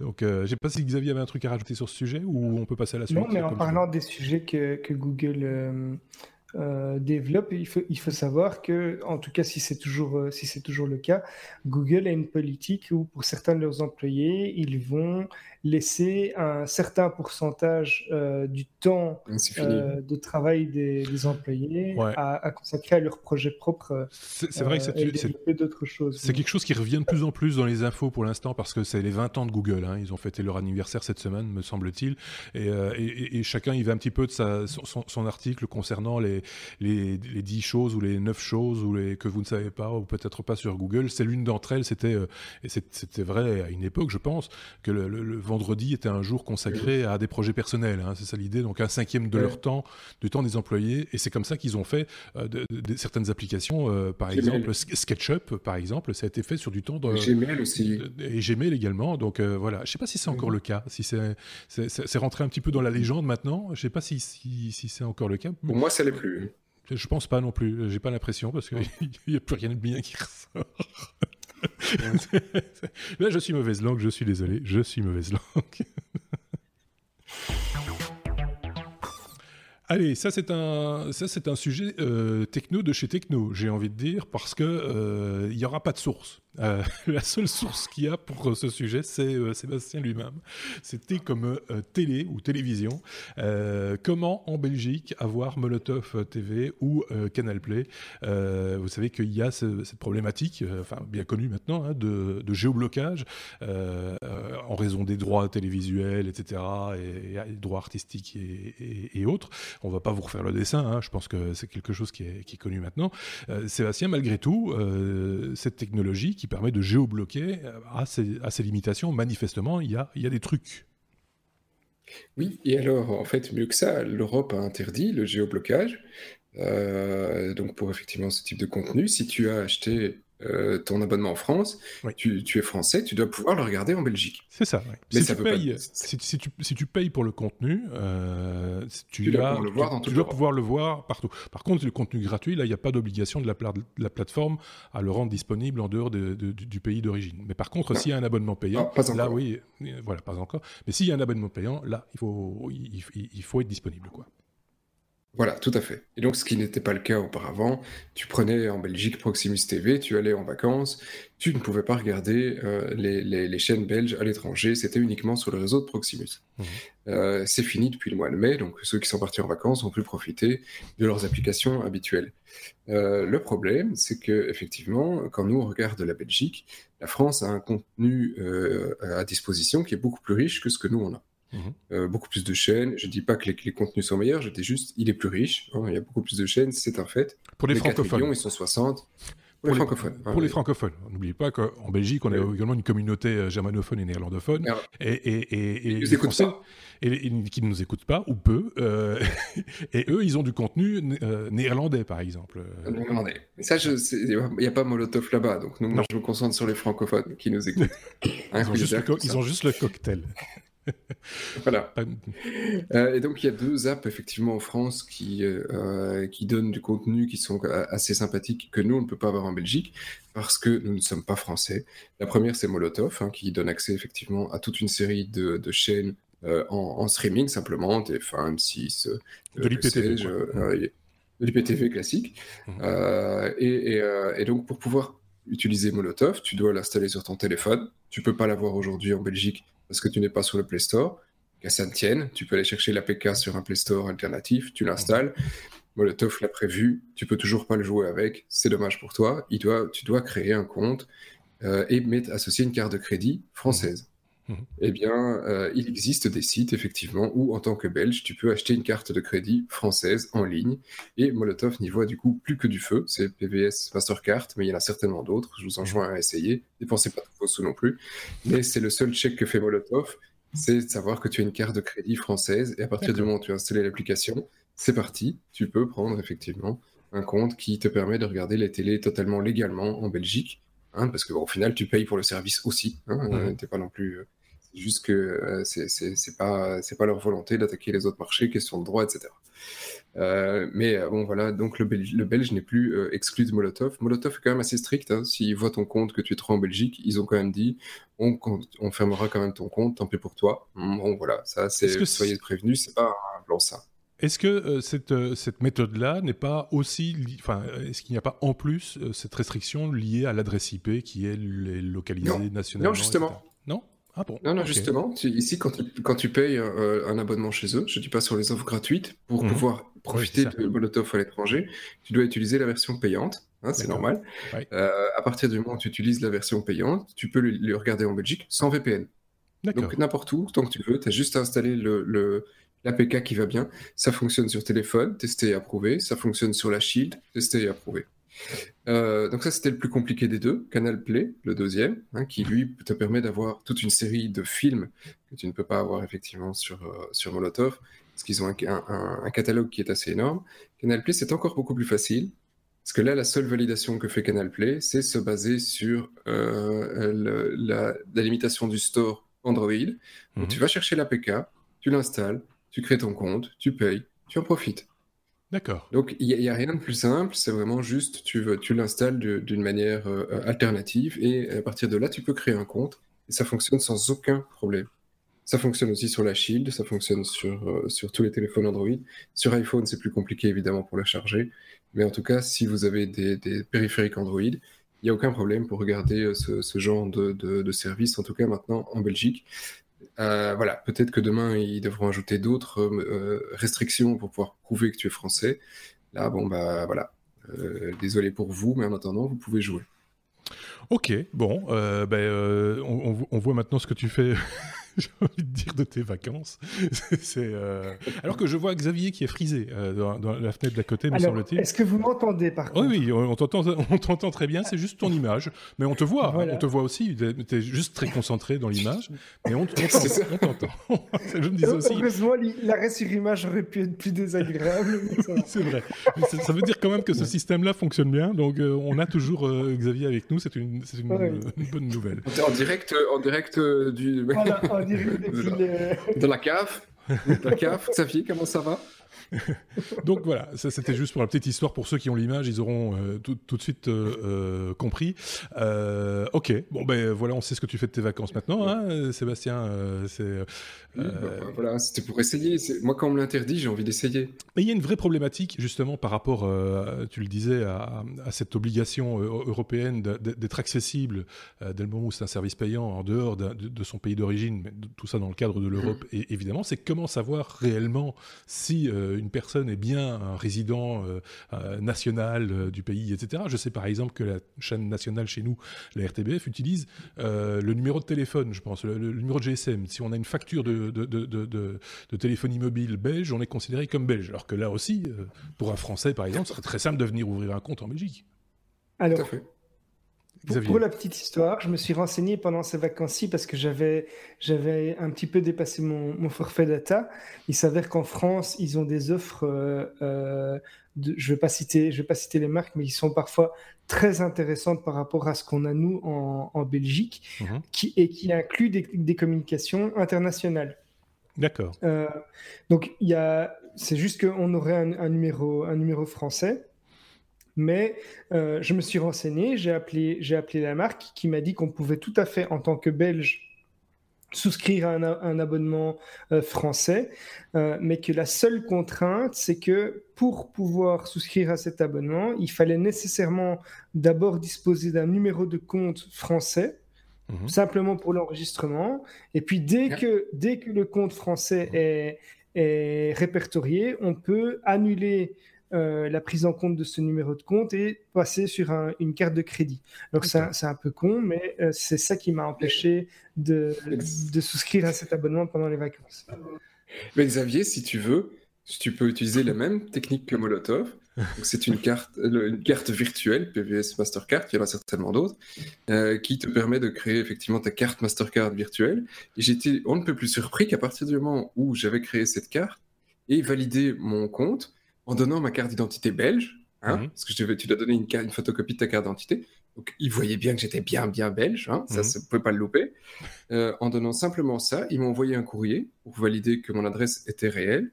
Donc, je ne sais pas si Xavier avait un truc à rajouter sur ce sujet ou on peut passer à la suite. Non, mais en parlant des sujets que, que Google euh, euh, développe, il faut, il faut savoir que, en tout cas, si c'est toujours, euh, si c'est toujours le cas, Google a une politique où, pour certains de leurs employés, ils vont laisser un certain pourcentage euh, du temps euh, de travail des, employés à, consacrer à leurs projets propres. C'est vrai que c'est d'autres choses. C'est quelque chose qui revient de plus en plus dans les infos pour l'instant parce que c'est les 20 ans de Google. Hein. Ils ont fêté leur anniversaire cette semaine, me semble-t-il, et, euh, et, chacun y va un petit peu de sa, son, article concernant les, les, les 10 choses ou les 9 choses ou les, que vous ne savez pas ou peut-être pas sur Google. C'est l'une d'entre elles. C'était et c'était vrai à une époque, je pense, que le, le vendredi était un jour consacré à des projets personnels. Hein, c'est ça l'idée. Donc un cinquième de leur temps, du temps des employés. Et c'est comme ça qu'ils ont fait euh, de, certaines applications. Euh, par exemple, SketchUp, par exemple, ça a été fait sur du temps. De, Gmail aussi. Et Gmail également. Donc euh, voilà. Je sais pas si c'est encore le cas. Si c'est, c'est, rentré un petit peu dans la légende maintenant. Je sais pas si, si, si c'est encore le cas. Pour moi, ça l'est plus. Je pense pas non plus. J'ai pas l'impression parce qu'il n'y a plus rien de bien qui ressort. Là, je suis mauvaise langue, je suis désolé, je suis mauvaise langue. Allez, ça c'est un, ça c'est un sujet euh, techno de chez techno, j'ai envie de dire, parce que euh, il y aura pas de source. Euh, la seule source qu'il y a pour ce sujet, c'est euh, Sébastien lui-même. C'était comme télé ou télévision. comment en Belgique avoir Molotov TV ou Canal Play? Vous savez qu'il y a cette problématique, enfin bien connue maintenant, hein, de, géoblocage en raison des droits télévisuels, etc., et, droits artistiques et, autres. On va pas vous refaire le dessin. Hein, je pense que c'est quelque chose qui est, qui est connu maintenant. Sébastien, malgré tout, cette technologie qui permet de géobloquer à euh, ses, limitations. Manifestement, il y a, il y a des trucs. Oui, et alors, en fait, mieux que ça, l'Europe a interdit le géoblocage. Euh, donc, pour effectivement ce type de contenu, si tu as acheté euh, ton abonnement en France, tu, es français, tu dois pouvoir le regarder en Belgique. C'est ça. Mais si, tu payes, si, tu, payes pour le contenu, euh, tu, dois, pouvoir le, voir tu, dois pouvoir le voir partout. Par contre, le contenu gratuit, là, il n'y a pas d'obligation de la, la, plateforme à le rendre disponible en dehors du pays d'origine. Mais par contre, s'il y a un abonnement payant, ah, là, oui, voilà, pas encore. Mais s'il y a un abonnement payant, là, il faut, il, il faut être disponible, quoi. Voilà, tout à fait. Et donc, ce qui n'était pas le cas auparavant, tu prenais en Belgique Proximus TV, tu allais en vacances, tu ne pouvais pas regarder euh, les, chaînes belges à l'étranger, c'était uniquement sur le réseau de Proximus. Mmh. Euh, c'est fini depuis le mois de mai, donc ceux qui sont partis en vacances ont pu profiter de leurs applications habituelles. Euh, le problème, c'est que effectivement, quand nous on regarde la Belgique, la France a un contenu à disposition qui est beaucoup plus riche que ce que nous on a. Mhm. Euh, beaucoup plus de chaînes. Je dis pas que les, contenus sont meilleurs, je dis juste il est plus riche. Hein, il y a beaucoup plus de chaînes, c'est un fait. Pour les, francophones. ils sont 60. Pour, les, francophones. Pour les francophones. N'oubliez pas qu'en Belgique, on a également une communauté euh, germanophone et néerlandophone. Et, et, et, les Français et, qui ne nous écoutent pas, ou peu. Euh, et eux, ils ont du contenu néerlandais, par exemple. Néerlandais. Mais ça, il n'y a pas Molotov là-bas. Donc, nous, moi, je me concentre sur les francophones qui nous écoutent. ils, ont juste, ils ont juste le cocktail. voilà. Euh, et donc il y a deux apps effectivement en France qui, euh, qui donnent du contenu qui sont assez sympathiques que nous on ne peut pas avoir en Belgique parce que nous ne sommes pas français. La première c'est Molotov hein, qui donne accès effectivement à toute une série de, chaînes euh, en, streaming simplement, des fans 6, de l'IPTV. de l'IPTV classique. Mmh. Et, et, donc pour pouvoir utiliser Molotov, tu dois l'installer sur ton téléphone. Tu peux pas l'avoir aujourd'hui en Belgique parce que tu n'es pas sur le Play Store. Qu'à ça ne tienne, tu peux aller chercher l'APK sur un Play Store alternatif, tu l'installes. Molotov l'a prévu, tu peux toujours pas le jouer avec, c'est dommage pour toi. Tu dois créer un compte euh, et mettre, associer une carte de crédit française. Eh bien, euh, il existe des sites, effectivement, où, en tant que Belge, tu peux acheter une carte de crédit française en ligne. Et Molotov n'y voit du coup plus que du feu. C'est PVS Mastercard, mais il y en a certainement d'autres. Je vous enjoins à essayer. Dépensez pas trop sous non plus. Mais c'est le seul chèque que fait Molotov, c'est de savoir que tu as une carte de crédit française. Et à partir du moment où tu as installé l'application, c'est parti. Tu peux prendre, effectivement, un compte qui te permet de regarder les télés totalement légalement en Belgique. Hein, parce que au final, tu payes pour le service aussi. Hein, euh, Tu n'es pas non plus euh, c'est juste que euh, c'est pas c'est pas leur volonté d'attaquer les autres marchés, question de droit, etc. Euh, mais euh, bon voilà, donc le, le Belge n'est plus exclu de Molotov. Molotov est quand même assez strict. Hein. S'ils voient ton compte que tu es trop en Belgique, ils ont quand même dit on, on fermera quand même ton compte, tant pis pour toi. Bon voilà, ça c'est soyez prévenus, c'est pas un blanc ça. Est-ce que cette, cette méthode-là n'est pas aussi, enfin, est-ce qu'il n'y a pas en plus cette restriction liée à l'adresse IP qui est localisée nationalement Non, justement. Non ah non, non, justement, ici, quand tu, quand tu payes euh, un abonnement chez eux, je dis pas sur les offres gratuites, pour mhm. pouvoir profiter de Molotov à l'étranger, tu dois utiliser la version payante, hein, c'est normal. Euh, à partir du moment où tu utilises la version payante, tu peux le, regarder en Belgique sans VPN. Donc n'importe où, tant que tu veux, tu as juste à installer le, l'APK qui va bien. Ça fonctionne sur téléphone, testé et approuvé. Ça fonctionne sur la Shield, testé et approuvé. Euh, donc ça, c'était le plus compliqué des deux. Canal Play, le deuxième, hein, qui lui te permet d'avoir toute une série de films que tu ne peux pas avoir effectivement sur, euh, sur Molotov, parce qu'ils ont un, catalogue qui est assez énorme. Canal Play, c'est encore beaucoup plus facile, parce que là, la seule validation que fait Canal Play, c'est se baser sur euh, la, limitation du store Android. Donc, mhm. tu vas chercher l'APK, tu l'installes, tu crées ton compte, tu payes, tu en profites. D'accord. Donc il n'y a, rien de plus simple, c'est vraiment juste tu, tu l'installes d'une manière euh, alternative et à partir de là tu peux créer un compte et ça fonctionne sans aucun problème. Ça fonctionne aussi sur la Shield, ça fonctionne sur, euh, tous les téléphones Android. Sur iPhone c'est plus compliqué évidemment pour la charger, mais en tout cas si vous avez des, périphériques Android, il n'y a aucun problème pour regarder ce, genre de, service, en tout cas maintenant en Belgique. Voilà, peut-être que demain, ils devront ajouter d'autres restrictions pour pouvoir prouver que tu es français. Là, bon, bah voilà. désolé pour vous, mais en attendant, vous pouvez jouer. Ok, bon, ben, on, voit maintenant ce que tu fais j'ai envie de dire, de tes vacances. c'est, euh, Alors que je vois Xavier qui est frisé euh, dans, la fenêtre d'à côté, me semble-t-il. Est-ce que vous m'entendez par contre Oui, oui, on t'entend, on t'entend très bien, c'est juste ton image. Mais on te voit, on te voit aussi, tu es juste très concentré dans l'image. Mais on, t'entend. je me disais aussi. Heureusement, l'arrêt sur image aurait pu être plus désagréable. c'est vrai. ça, veut dire quand même que ce système-là fonctionne bien. Donc euh, on a toujours Xavier avec nous, c'est une, c'est une, bonne nouvelle. En direct, en direct du. Voilà, de la cave. De la cave. Xavier, comment ça va? Donc voilà, ça c'était juste pour la petite histoire. Pour ceux qui ont l'image, ils auront euh, tout, tout, de suite euh, euh, compris. ok, bon ben voilà, on sait ce que tu fais de tes vacances maintenant, hein, Sébastien. c'est bah, voilà, c'était pour essayer. Moi, quand on me l'interdit, j'ai envie d'essayer. Mais il y a une vraie problématique justement par rapport, tu le disais, à, cette obligation européenne d'être accessible dès le moment où c'est un service payant en dehors de, son pays d'origine, mais tout ça dans le cadre de l'Europe. Mmh. Et évidemment, c'est comment savoir réellement si une personne est bien un résident euh, euh, national euh, du pays, etc. Je sais par exemple que la chaîne nationale chez nous, la RTBF, utilise le numéro de téléphone, je pense, le, numéro de GSM. Si on a une facture de, de, de, de, téléphonie mobile belge, on est considéré comme belge. Alors que là aussi, pour un Français, par exemple, ce serait très simple de venir ouvrir un compte en Belgique. Alors, pour, la petite histoire, je me suis renseigné pendant ces vacances-ci parce que j'avais, j'avais un petit peu dépassé mon, mon forfait data. Il s'avère qu'en France, ils ont des offres, euh, euh, de, je ne vais, pas citer, je vais pas citer les marques, mais ils sont parfois très intéressantes par rapport à ce qu'on a nous en, en Belgique, mhm. qui, et qui incluent des, des communications internationales. D'accord. Euh, donc, il y a, c'est juste qu'on aurait un, un, numéro, un numéro français mais euh, je me suis renseigné, j'ai appelé, j'ai appelé la marque qui m'a dit qu'on pouvait tout à fait, en tant que Belge, souscrire à un, abonnement euh, français, euh, mais que la seule contrainte, c'est que pour pouvoir souscrire à cet abonnement, il fallait nécessairement d'abord disposer d'un numéro de compte français, mhm. simplement pour l'enregistrement, et puis dès que, dès que le compte français est, est répertorié, on peut annuler euh, la prise en compte de ce numéro de compte et passer sur une carte de crédit. Donc c'est un, peu con, mais euh, c'est ça qui m'a empêché de, souscrire à cet abonnement pendant les vacances. Mais Xavier, si tu veux, tu peux utiliser la même technique que Molotov. C'est une carte, une carte virtuelle, PVS Mastercard, il y en a certainement d'autres, euh, qui te permet de créer effectivement ta carte Mastercard virtuelle. Et j'étais on ne peut plus surpris qu'à partir du moment où j'avais créé cette carte et validé mon compte, en donnant ma carte d'identité belge, hein, mhm. parce que je devais, tu dois donner une, une, photocopie de ta carte d'identité. Donc, ils voyaient bien que j'étais bien, bien belge, hein, ça ne mhm. pouvait pas le louper. Euh, en donnant simplement ça, ils m'ont envoyé un courrier pour valider que mon adresse était réelle.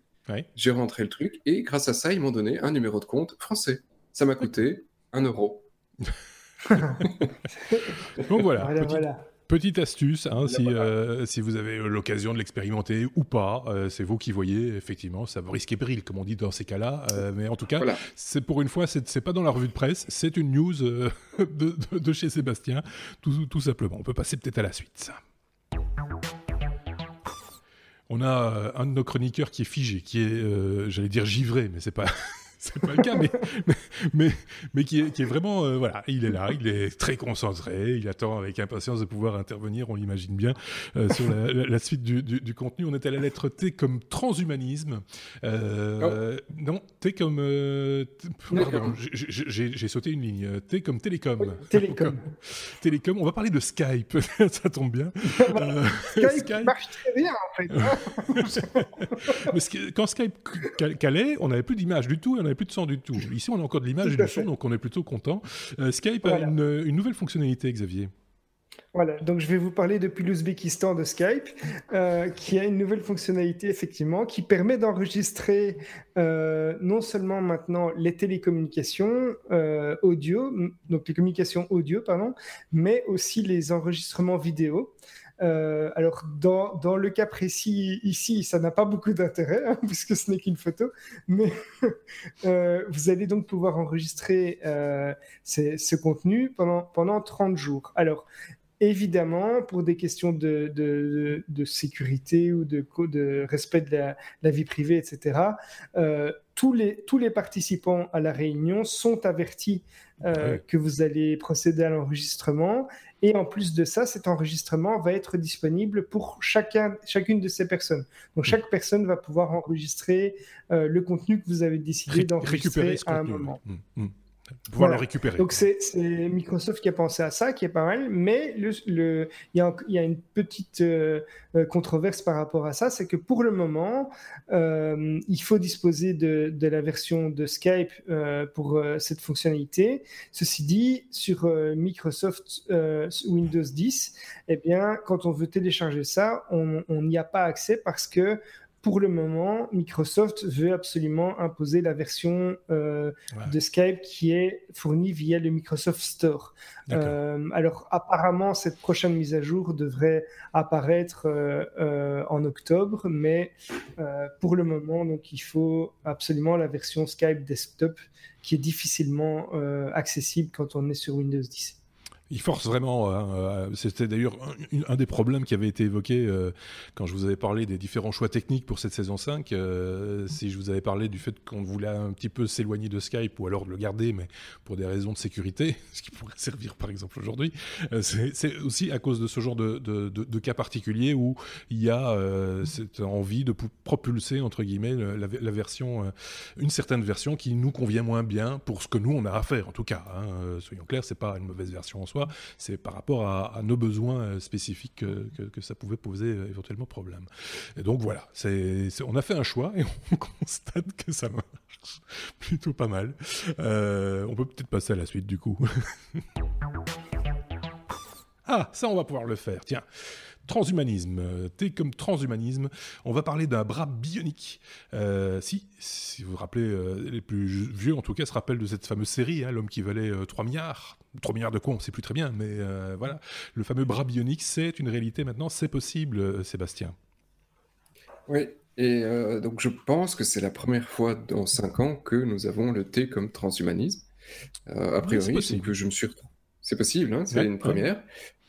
J'ai rentré le truc et grâce à ça, ils m'ont donné un numéro de compte français. Ça m'a coûté un euro. Donc voilà, voilà. Petite astuce, hein, si, euh, si, vous avez l'occasion de l'expérimenter ou pas, euh, c'est vous qui voyez, effectivement, ça risque et péril, comme on dit dans ces cas-là. Euh, mais en tout cas, c'est pour une fois, c'est pas dans la revue de presse, c'est une news de, de, chez Sébastien, tout, tout simplement. On peut passer peut-être à la suite. On a un de nos chroniqueurs qui est figé, qui est, j'allais dire givré, mais c'est pas, c'est pas le cas, mais, mais, mais, qui, est, qui, est, vraiment, euh, voilà, il est là, il est très concentré, il attend avec impatience de pouvoir intervenir, on l'imagine bien, euh, sur la, suite du, du, contenu. On est à la lettre T comme transhumanisme. Euh, oh. Non, T comme. pardon, j'ai sauté une ligne. T comme télécom. télécom. télécom. On va parler de Skype, ça tombe bien. Skype, marche très bien, en fait. Mais quand Skype calait, on n'avait plus d'image du tout, on n'avait plus de son du tout. Ici, on a encore de l'image et du son, donc on est plutôt content. Euh, Skype a une, nouvelle fonctionnalité, Xavier. Voilà, donc je vais vous parler depuis l'Ouzbékistan de Skype, euh, qui a une nouvelle fonctionnalité effectivement qui permet d'enregistrer euh, non seulement maintenant les télécommunications audio, donc les communications audio, pardon, mais aussi les enregistrements vidéo. Alors, dans, dans, le cas précis ici, ça n'a pas beaucoup d'intérêt, hein, puisque ce n'est qu'une photo, mais vous allez donc pouvoir enregistrer ce contenu pendant, pendant 30 jours. Alors, Évidemment, pour des questions de, de, sécurité ou de, de respect de la, vie privée, etc., euh, tous, les, tous les participants à la réunion sont avertis euh, que vous allez procéder à l'enregistrement. Et en plus de ça, cet enregistrement va être disponible pour chacun, chacune de ces personnes. Donc chaque personne va pouvoir enregistrer euh, le contenu que vous avez décidé d'enregistrer à un moment. Mmh, mmh pouvoir le récupérer. Donc c'est Microsoft qui a pensé à ça, qui est pas mal, mais il le, y, a, y, a, une petite euh, euh, controverse par rapport à ça, c'est que pour le moment, euh, il faut disposer de, de, la version de Skype pour cette fonctionnalité. Ceci dit, sur Microsoft Windows 10, eh bien, quand on veut télécharger ça, on n'y a pas accès parce que pour le moment, Microsoft veut absolument imposer la version euh, de Skype qui est fournie via le Microsoft Store. Euh, alors apparemment, cette prochaine mise à jour devrait apparaître euh, en octobre, mais pour le moment, donc il faut absolument la version Skype desktop qui est difficilement accessible quand on est sur Windows 10. Il force vraiment. Hein, euh, c'était d'ailleurs un, des problèmes qui avait été évoqué euh, quand je vous avais parlé des différents choix techniques pour cette saison 5. Euh, si je vous avais parlé du fait qu'on voulait un petit peu s'éloigner de Skype ou alors le garder, mais pour des raisons de sécurité, ce qui pourrait servir par exemple aujourd'hui, c'est aussi à cause de ce genre de, cas particuliers où il y a cette envie de propulser entre guillemets la, version, une certaine version qui nous convient moins bien pour ce que nous on a à faire en tout cas. Hein. soyons clairs, c'est pas une mauvaise version en soi c'est par rapport à, nos besoins euh, spécifiques que, ça pouvait poser euh, éventuellement problème. Et donc voilà, on a fait un choix et on constate que ça marche plutôt pas mal. Euh, on peut peut-être passer à la suite du coup. ah, ça on va pouvoir le faire, tiens. Transhumanisme. Euh, T comme transhumanisme. On va parler d'un bras bionique. Euh, si, si vous vous rappelez, euh, les plus vieux en tout cas se rappellent de cette fameuse série, hein, L'homme qui valait 3 milliards. 3 milliards de quoi, on ne sait plus très bien, mais voilà. Le fameux bras bionique, c'est une réalité maintenant, c'est possible, Sébastien. Oui, et donc je pense que c'est la première fois dans 5 ans que nous avons le T comme transhumanisme. a priori, c'est que je me suis c'est possible, hein, c'est une première.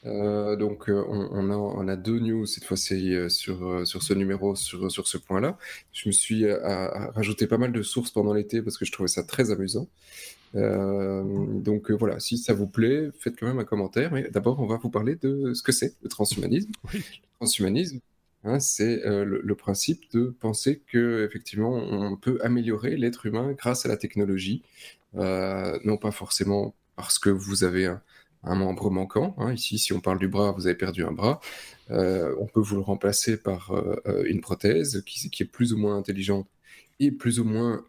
Euh, donc euh, on, a, on, a, deux news cette fois-ci euh, sur, sur ce numéro, sur, sur ce point-là. Je me suis rajouté pas mal de sources pendant l'été parce que je trouvais ça très amusant. donc voilà, si ça vous plaît, faites quand même un commentaire. Mais d'abord, on va vous parler de ce que c'est le transhumanisme. Le transhumanisme, hein, c'est le, le, principe de penser que effectivement on peut améliorer l'être humain grâce à la technologie, non pas forcément parce que vous avez un, un membre manquant. Hein. Ici, si on parle du bras, vous avez perdu un bras. Euh, on peut vous le remplacer par euh, euh, une prothèse qui, est plus ou moins intelligente et plus ou moins,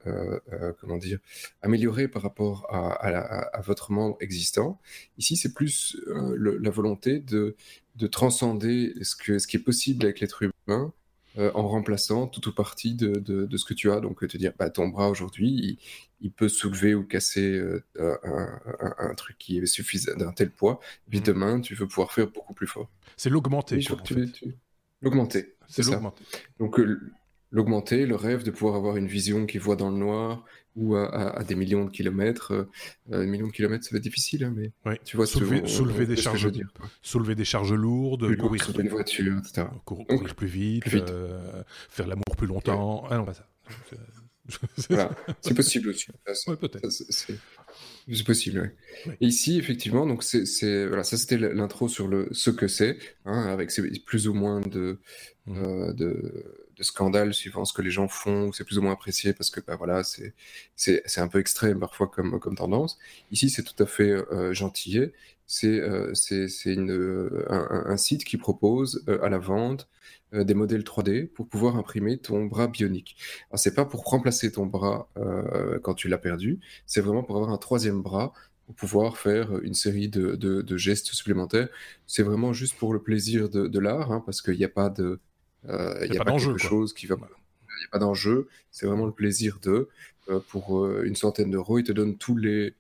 comment dire, améliorée par rapport à, votre membre existant. Ici, c'est plus la volonté de, de transcender ce qui est possible avec l'être humain euh, en remplaçant tout ou partie de, de, ce que tu as. Donc, te dire, bah, ton bras aujourd'hui, il, peut soulever ou casser euh, un, truc qui est suffisant d'un tel poids. Puis mmh. demain, tu veux pouvoir faire beaucoup plus fort. C'est l'augmenter. L'augmenter. C'est l'augmenter. Donc, euh, l'augmenter, le rêve de pouvoir avoir une vision qui voit dans le noir, ou à, des millions de kilomètres. Euh, euh, millions de kilomètres, ça va être difficile, hein, mais tu vois, soulever, des charges, soulever des charges lourdes, courir sur une voiture, etc. courir plus vite, euh, faire l'amour plus longtemps. Ah non, pas ça. c'est possible aussi. peut-être. C'est possible, oui. Ici, effectivement, donc c'est voilà, ça c'était l'intro sur le ce que c'est, hein, avec plus ou moins de, mmh. de de scandale suivant ce que les gens font, c'est plus ou moins apprécié parce que bah, voilà, c'est, un peu extrême parfois comme, comme tendance. Ici, c'est tout à fait euh, gentillet. C'est, euh, une, un, site qui propose euh, à la vente des modèles 3D pour pouvoir imprimer ton bras bionique. Alors, c'est pas pour remplacer ton bras quand tu l'as perdu, c'est vraiment pour avoir un troisième bras pour pouvoir faire une série de, de, gestes supplémentaires. C'est vraiment juste pour le plaisir de, de l'art, hein, parce qu'il n'y a pas de, euh, il n'y a, pas, quelque chose qui va. Il n'y a pas d'enjeu. C'est vraiment le plaisir de. Euh, pour euh, une centaine d'euros, ils te donnent tous les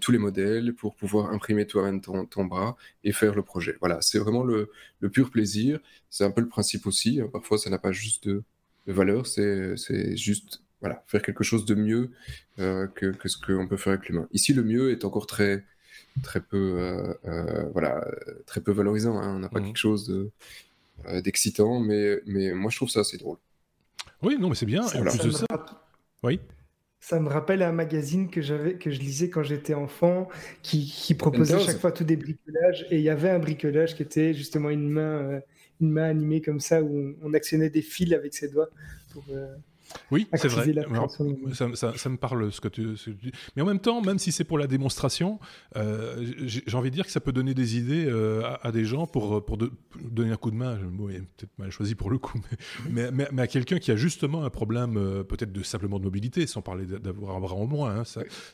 tous les modèles, pour pouvoir imprimer toi-même ton, ton, bras et faire le projet. Voilà, c'est vraiment le, le, pur plaisir. C'est un peu le principe aussi. Hein. Parfois, ça n'a pas juste de, de valeur, c'est juste voilà, faire quelque chose de mieux que, que, ce qu'on peut faire avec l'humain. Ici, le mieux est encore très, très peu, voilà, très peu valorisant. Hein. On n'a pas mmh. quelque chose de, d'excitant, mais, mais moi, je trouve ça assez drôle. Oui, non, mais c'est bien. Ça, Oui. Ça me rappelle un magazine que j'avais, que je lisais quand j'étais enfant, qui, qui proposait chaque fois tout des bricolages, et il y avait un bricolage qui était justement une main, euh, une main animée comme ça, où on, actionnait des fils avec ses doigts pour, euh, oui, c'est vrai. ça, me parle ce que, tu, dis. Mais en même temps, même si c'est pour la démonstration, euh, j'ai envie de dire que ça peut donner des idées euh, à, des gens pour, pour donner un coup de main. Bon, peut-être mal choisi pour le coup, mais, mais, à quelqu'un qui a justement un problème euh, peut-être de simplement de mobilité, sans parler d'avoir un bras en moins, hein,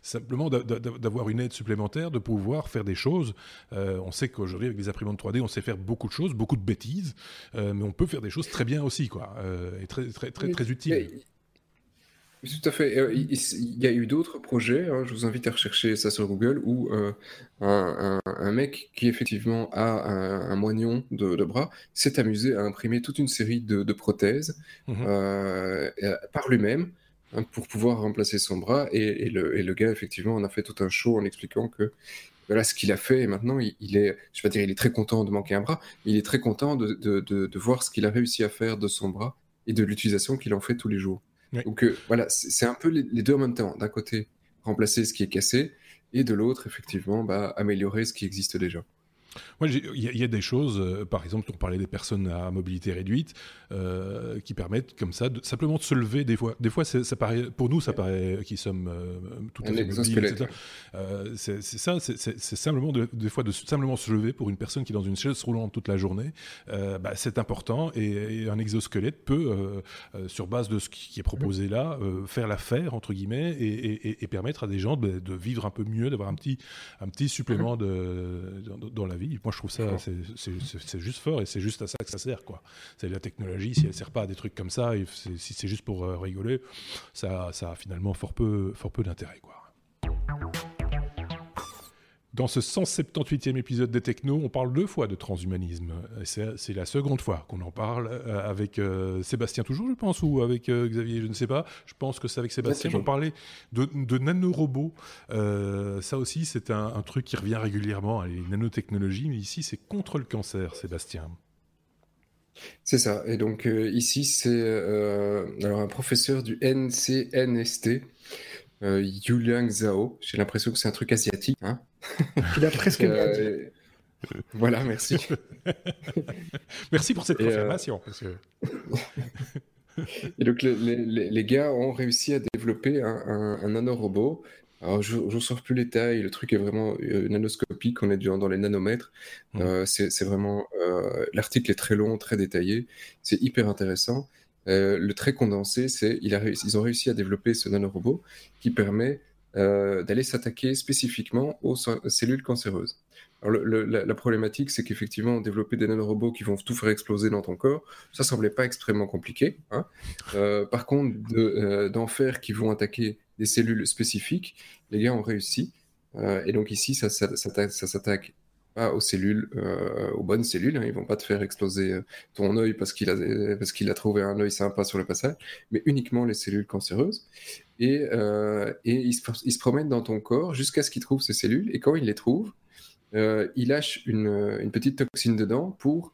simplement d'avoir une aide supplémentaire, de pouvoir faire des choses. on sait qu'aujourd'hui, avec les imprimantes 3D, on sait faire beaucoup de choses, beaucoup de bêtises, mais on peut faire des choses très bien aussi, quoi, et très, très, très, très utiles. Tout à fait. Euh, il y a eu d'autres projets, hein, je vous invite à rechercher ça sur Google, où euh, un, mec qui effectivement a un, moignon de, bras s'est amusé à imprimer toute une série de, prothèses mmh euh, par lui-même hein, pour pouvoir remplacer son bras. Et, le, gars, effectivement, en a fait tout un show en expliquant que voilà ce qu'il a fait et maintenant il, est, je vais dire, il est très content de manquer un bras, il est très content de, de voir ce qu'il a réussi à faire de son bras et de l'utilisation qu'il en fait tous les jours. Donc euh, voilà, c'est un peu les, deux en même temps. D'un côté, remplacer ce qui est cassé, et de l'autre, effectivement, bah, améliorer ce qui existe déjà. Il y, a des choses, euh, par exemple, on parlait des personnes à mobilité réduite, euh, qui permettent comme ça de, simplement de se lever. Des fois, des fois ça paraît, pour nous, ça paraît qui sommes euh, tout à fait mobiles, etc. c'est ça, c'est simplement des fois de simplement se lever pour une personne qui est dans une chaise roulante toute la journée. Bah, c'est important et, un exosquelette peut, sur base de ce qui est proposé là, faire l'affaire entre guillemets et, permettre à des gens de, vivre un peu mieux, d'avoir un petit, un petit supplément de, dans la moi, je trouve ça, c'est juste fort et c'est juste à ça que ça sert, quoi. C'est la technologie, si elle sert pas à des trucs comme ça, si c'est juste pour euh, rigoler, ça, ça a finalement fort peu, fort peu d'intérêt, quoi. Dans ce 178e épisode des Techno, on parle deux fois de transhumanisme. C'est la seconde fois qu'on en parle euh, avec euh, Sébastien toujours, je pense, ou avec euh, Xavier, je ne sais pas. Je pense que c'est avec Sébastien. On parlait de, de nanorobots. ça aussi, c'est un, truc qui revient régulièrement, les nanotechnologies, mais ici, c'est contre le cancer, Sébastien. C'est ça. Et donc ici, c'est alors un professeur du NCNST euh, Yuliang Zhao. J'ai l'impression que c'est un truc asiatique. Hein Il a presque euh, Voilà, merci. merci pour cette confirmation. Et donc, les, gars ont réussi à développer un, nanorobot. Alors, je ne sors plus les tailles, le truc est vraiment euh, nanoscopique, on est dans les nanomètres. Mmh. c'est vraiment. L'article est très long, très détaillé, c'est hyper intéressant. Euh, le trait condensé, c'est ils ont réussi à développer ce nanorobot qui permet euh, d'aller s'attaquer spécifiquement aux cellules cancéreuses. La, problématique, c'est qu'effectivement, développer des nanorobots qui vont tout faire exploser dans ton corps, ça semblait pas extrêmement compliqué. Hein. Euh, par contre, d'en faire qui vont attaquer des cellules spécifiques, les gars ont réussi. et donc ici, ça s'attaque pas aux cellules, euh, aux bonnes cellules. Hein. Ils vont pas te faire exploser euh, ton œil parce qu'il a, parce qu'il a trouvé un œil sympa sur le passage, mais uniquement les cellules cancéreuses. Et, euh, et ils, se, promènent dans ton corps jusqu'à ce qu'ils trouvent ces cellules. Et quand ils les trouvent, ils lâchent une, une, petite toxine dedans pour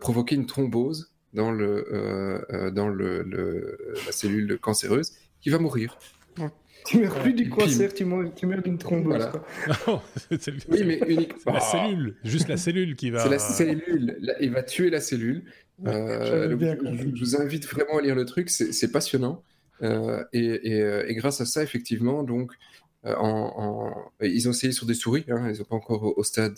provoquer une thrombose dans, le, dans le, la cellule cancéreuse qui va mourir. Tu meurs plus du cancer, tu meurs, tu meurs d'une thrombose. oui, mais uniquement. la cellule, juste la cellule qui va. C'est la cellule. il va tuer la cellule. Euh, je, vous invite vraiment à lire le truc, c'est passionnant. Euh, et, euh, et, grâce à ça, effectivement, donc, en, ils ont essayé sur des souris, hein, ils ne sont pas encore au, stade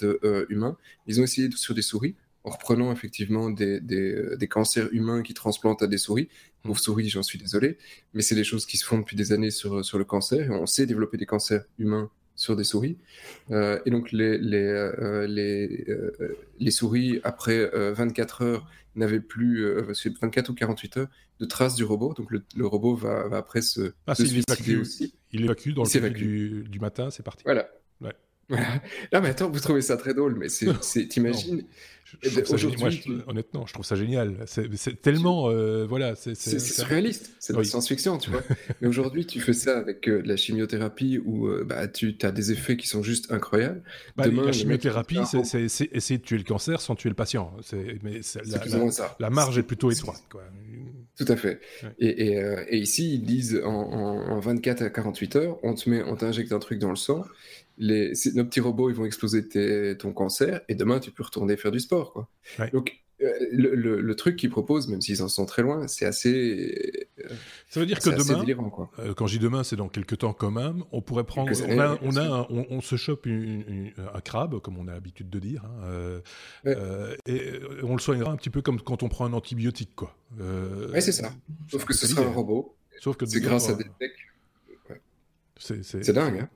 humain, ils ont essayé sur des souris en reprenant effectivement des, des, des, cancers humains qui transplantent à des souris. Pauvres souris, j'en suis désolé, mais c'est des choses qui se font depuis des années sur, sur le cancer. Et on sait développer des cancers humains sur des souris. Euh, et donc les, les, euh, les, euh, les, souris, après 24 heures, n'avaient plus, 24 ou 48 heures, de traces du robot. Donc le, le robot va, va, après se, ah, se suicider aussi. Il évacue dans le du, du matin, c'est parti. Voilà. Ouais. Non, mais attends, vous trouvez ça très drôle, mais c'est, t'imagines Aujourd'hui, honnêtement, je trouve ça génial. C'est tellement, euh, voilà, c'est surréaliste, c'est de la science-fiction, tu vois. Mais aujourd'hui, tu fais ça avec euh, la chimiothérapie où euh, bah, tu as des effets qui sont juste incroyables. Bah, la chimiothérapie, c'est essayer de tuer le cancer sans tuer le patient. Mais la, ça. la marge est plutôt étroite. Quoi. Tout à fait. Et, et, ici, ils disent en, en, 24 à 48 heures, on te met, on t'injecte un truc dans le sang les, nos petits robots, ils vont exploser ton cancer, et demain, tu peux retourner faire du sport. Quoi. Donc, euh, le, truc qu'ils proposent, même s'ils en sont très loin, c'est assez. Euh, ça veut dire que demain, euh, quand je dis demain, c'est dans quelques temps quand même, on pourrait prendre. on, a, on, a on, se chope un crabe, comme on a l'habitude de dire, hein, et on le soignera un petit peu comme quand on prend un antibiotique. quoi. oui, c'est ça. Sauf que ce sera un robot. Sauf que c'est grâce à des techs. C'est dingue, hein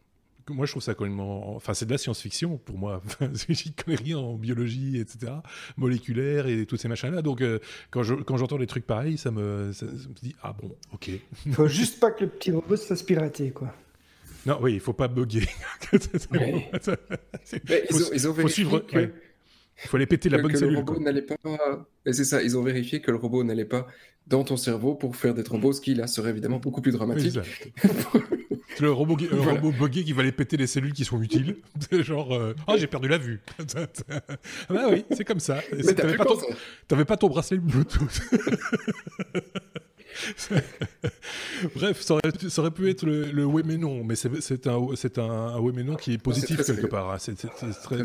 moi, je trouve ça complètement. Enfin, c'est de la science-fiction pour moi. J'y connais rien en biologie, etc., moléculaire et tous ces machins-là. Donc, euh, quand j'entends des trucs pareils, ça me, ça, me dit ah bon, ok. Il faut juste pas que le petit robot se fasse pirater, quoi. Non, oui, il faut pas bugger. ouais. ils, ont, ils ont suivre. Que... Il faut aller péter la bonne que cellule. Le robot n'allait pas. C'est ça, ils ont vérifié que le robot n'allait pas dans ton cerveau pour faire des thromboses, qui là serait évidemment beaucoup plus dramatique. Le robot, robot buggé qui va aller péter les cellules qui sont utiles. Genre, euh, ah, j'ai perdu la vue. bah oui, c'est comme ça. T'avais pas, ton... pas ton bracelet Bluetooth. Bref, ça aurait, pu être le, oui mais non, mais c'est un, un, oui mais non qui est positif quelque part. Hein. C'est très,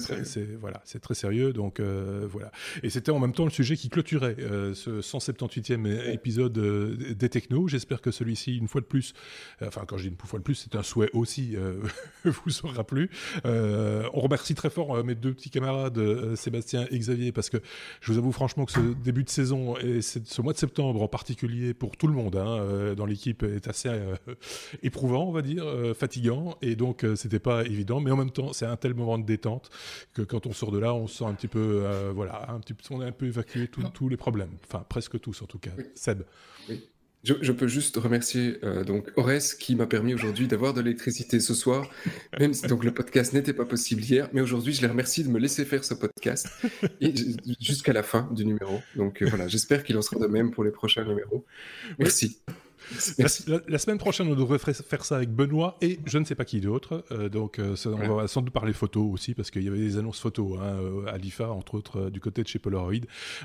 voilà, c'est très sérieux, donc euh, voilà. Et c'était en même temps le sujet qui clôturait euh, ce 178e épisode euh, des Technos. J'espère que celui-ci, une fois de plus, enfin quand je dis une fois de plus, c'est un souhait aussi, vous sera plu. on remercie très fort mes deux petits camarades, Sébastien et Xavier, parce que je vous avoue franchement que ce début de saison et ce mois de septembre en particulier pour tout le monde hein, euh, dans l'équipe est assez euh, éprouvant, on va dire, euh, fatigant, et donc c'était pas évident. Mais en même temps, c'est un tel moment de détente que quand on sort de là, on se sent un petit peu, voilà, un petit, on a un peu évacué tous les problèmes, enfin presque tous en tout cas. Seb. Je, peux juste remercier euh, donc Ores qui m'a permis aujourd'hui d'avoir de l'électricité ce soir, même si donc le podcast n'était pas possible hier, mais aujourd'hui je les remercie de me laisser faire ce podcast et jusqu'à la fin du numéro. Donc euh, voilà, j'espère qu'il en sera de même pour les prochains numéros. Merci. La, semaine prochaine, on devrait faire ça avec Benoît et je ne sais pas qui d'autre. Euh, donc, euh, on va sans doute parler photos aussi, parce qu'il y avait des annonces photos hein, euh, à l'IFA, entre autres, du côté de chez Polaroid.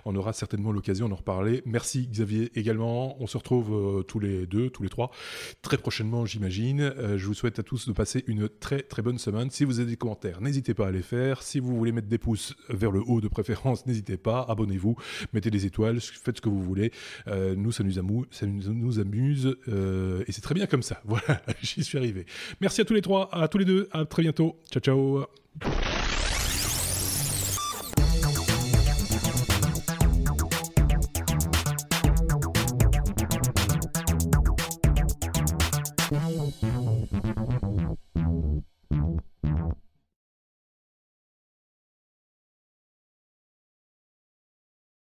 On aura certainement l'occasion d'en reparler. Merci Xavier également. On se retrouve tous les deux, tous les trois, très prochainement, j'imagine. je vous souhaite à tous de passer une très très bonne semaine. Si vous avez des commentaires, n'hésitez pas à les faire. Si vous voulez mettre des pouces vers le haut de préférence, n'hésitez pas. Abonnez-vous, mettez des étoiles, faites ce que vous voulez. nous, ça nous, amuse, ça nous amuse euh, et c'est très bien comme ça. Voilà, j'y suis arrivé. Merci à tous les trois, à tous les deux, à très bientôt. Ciao, ciao.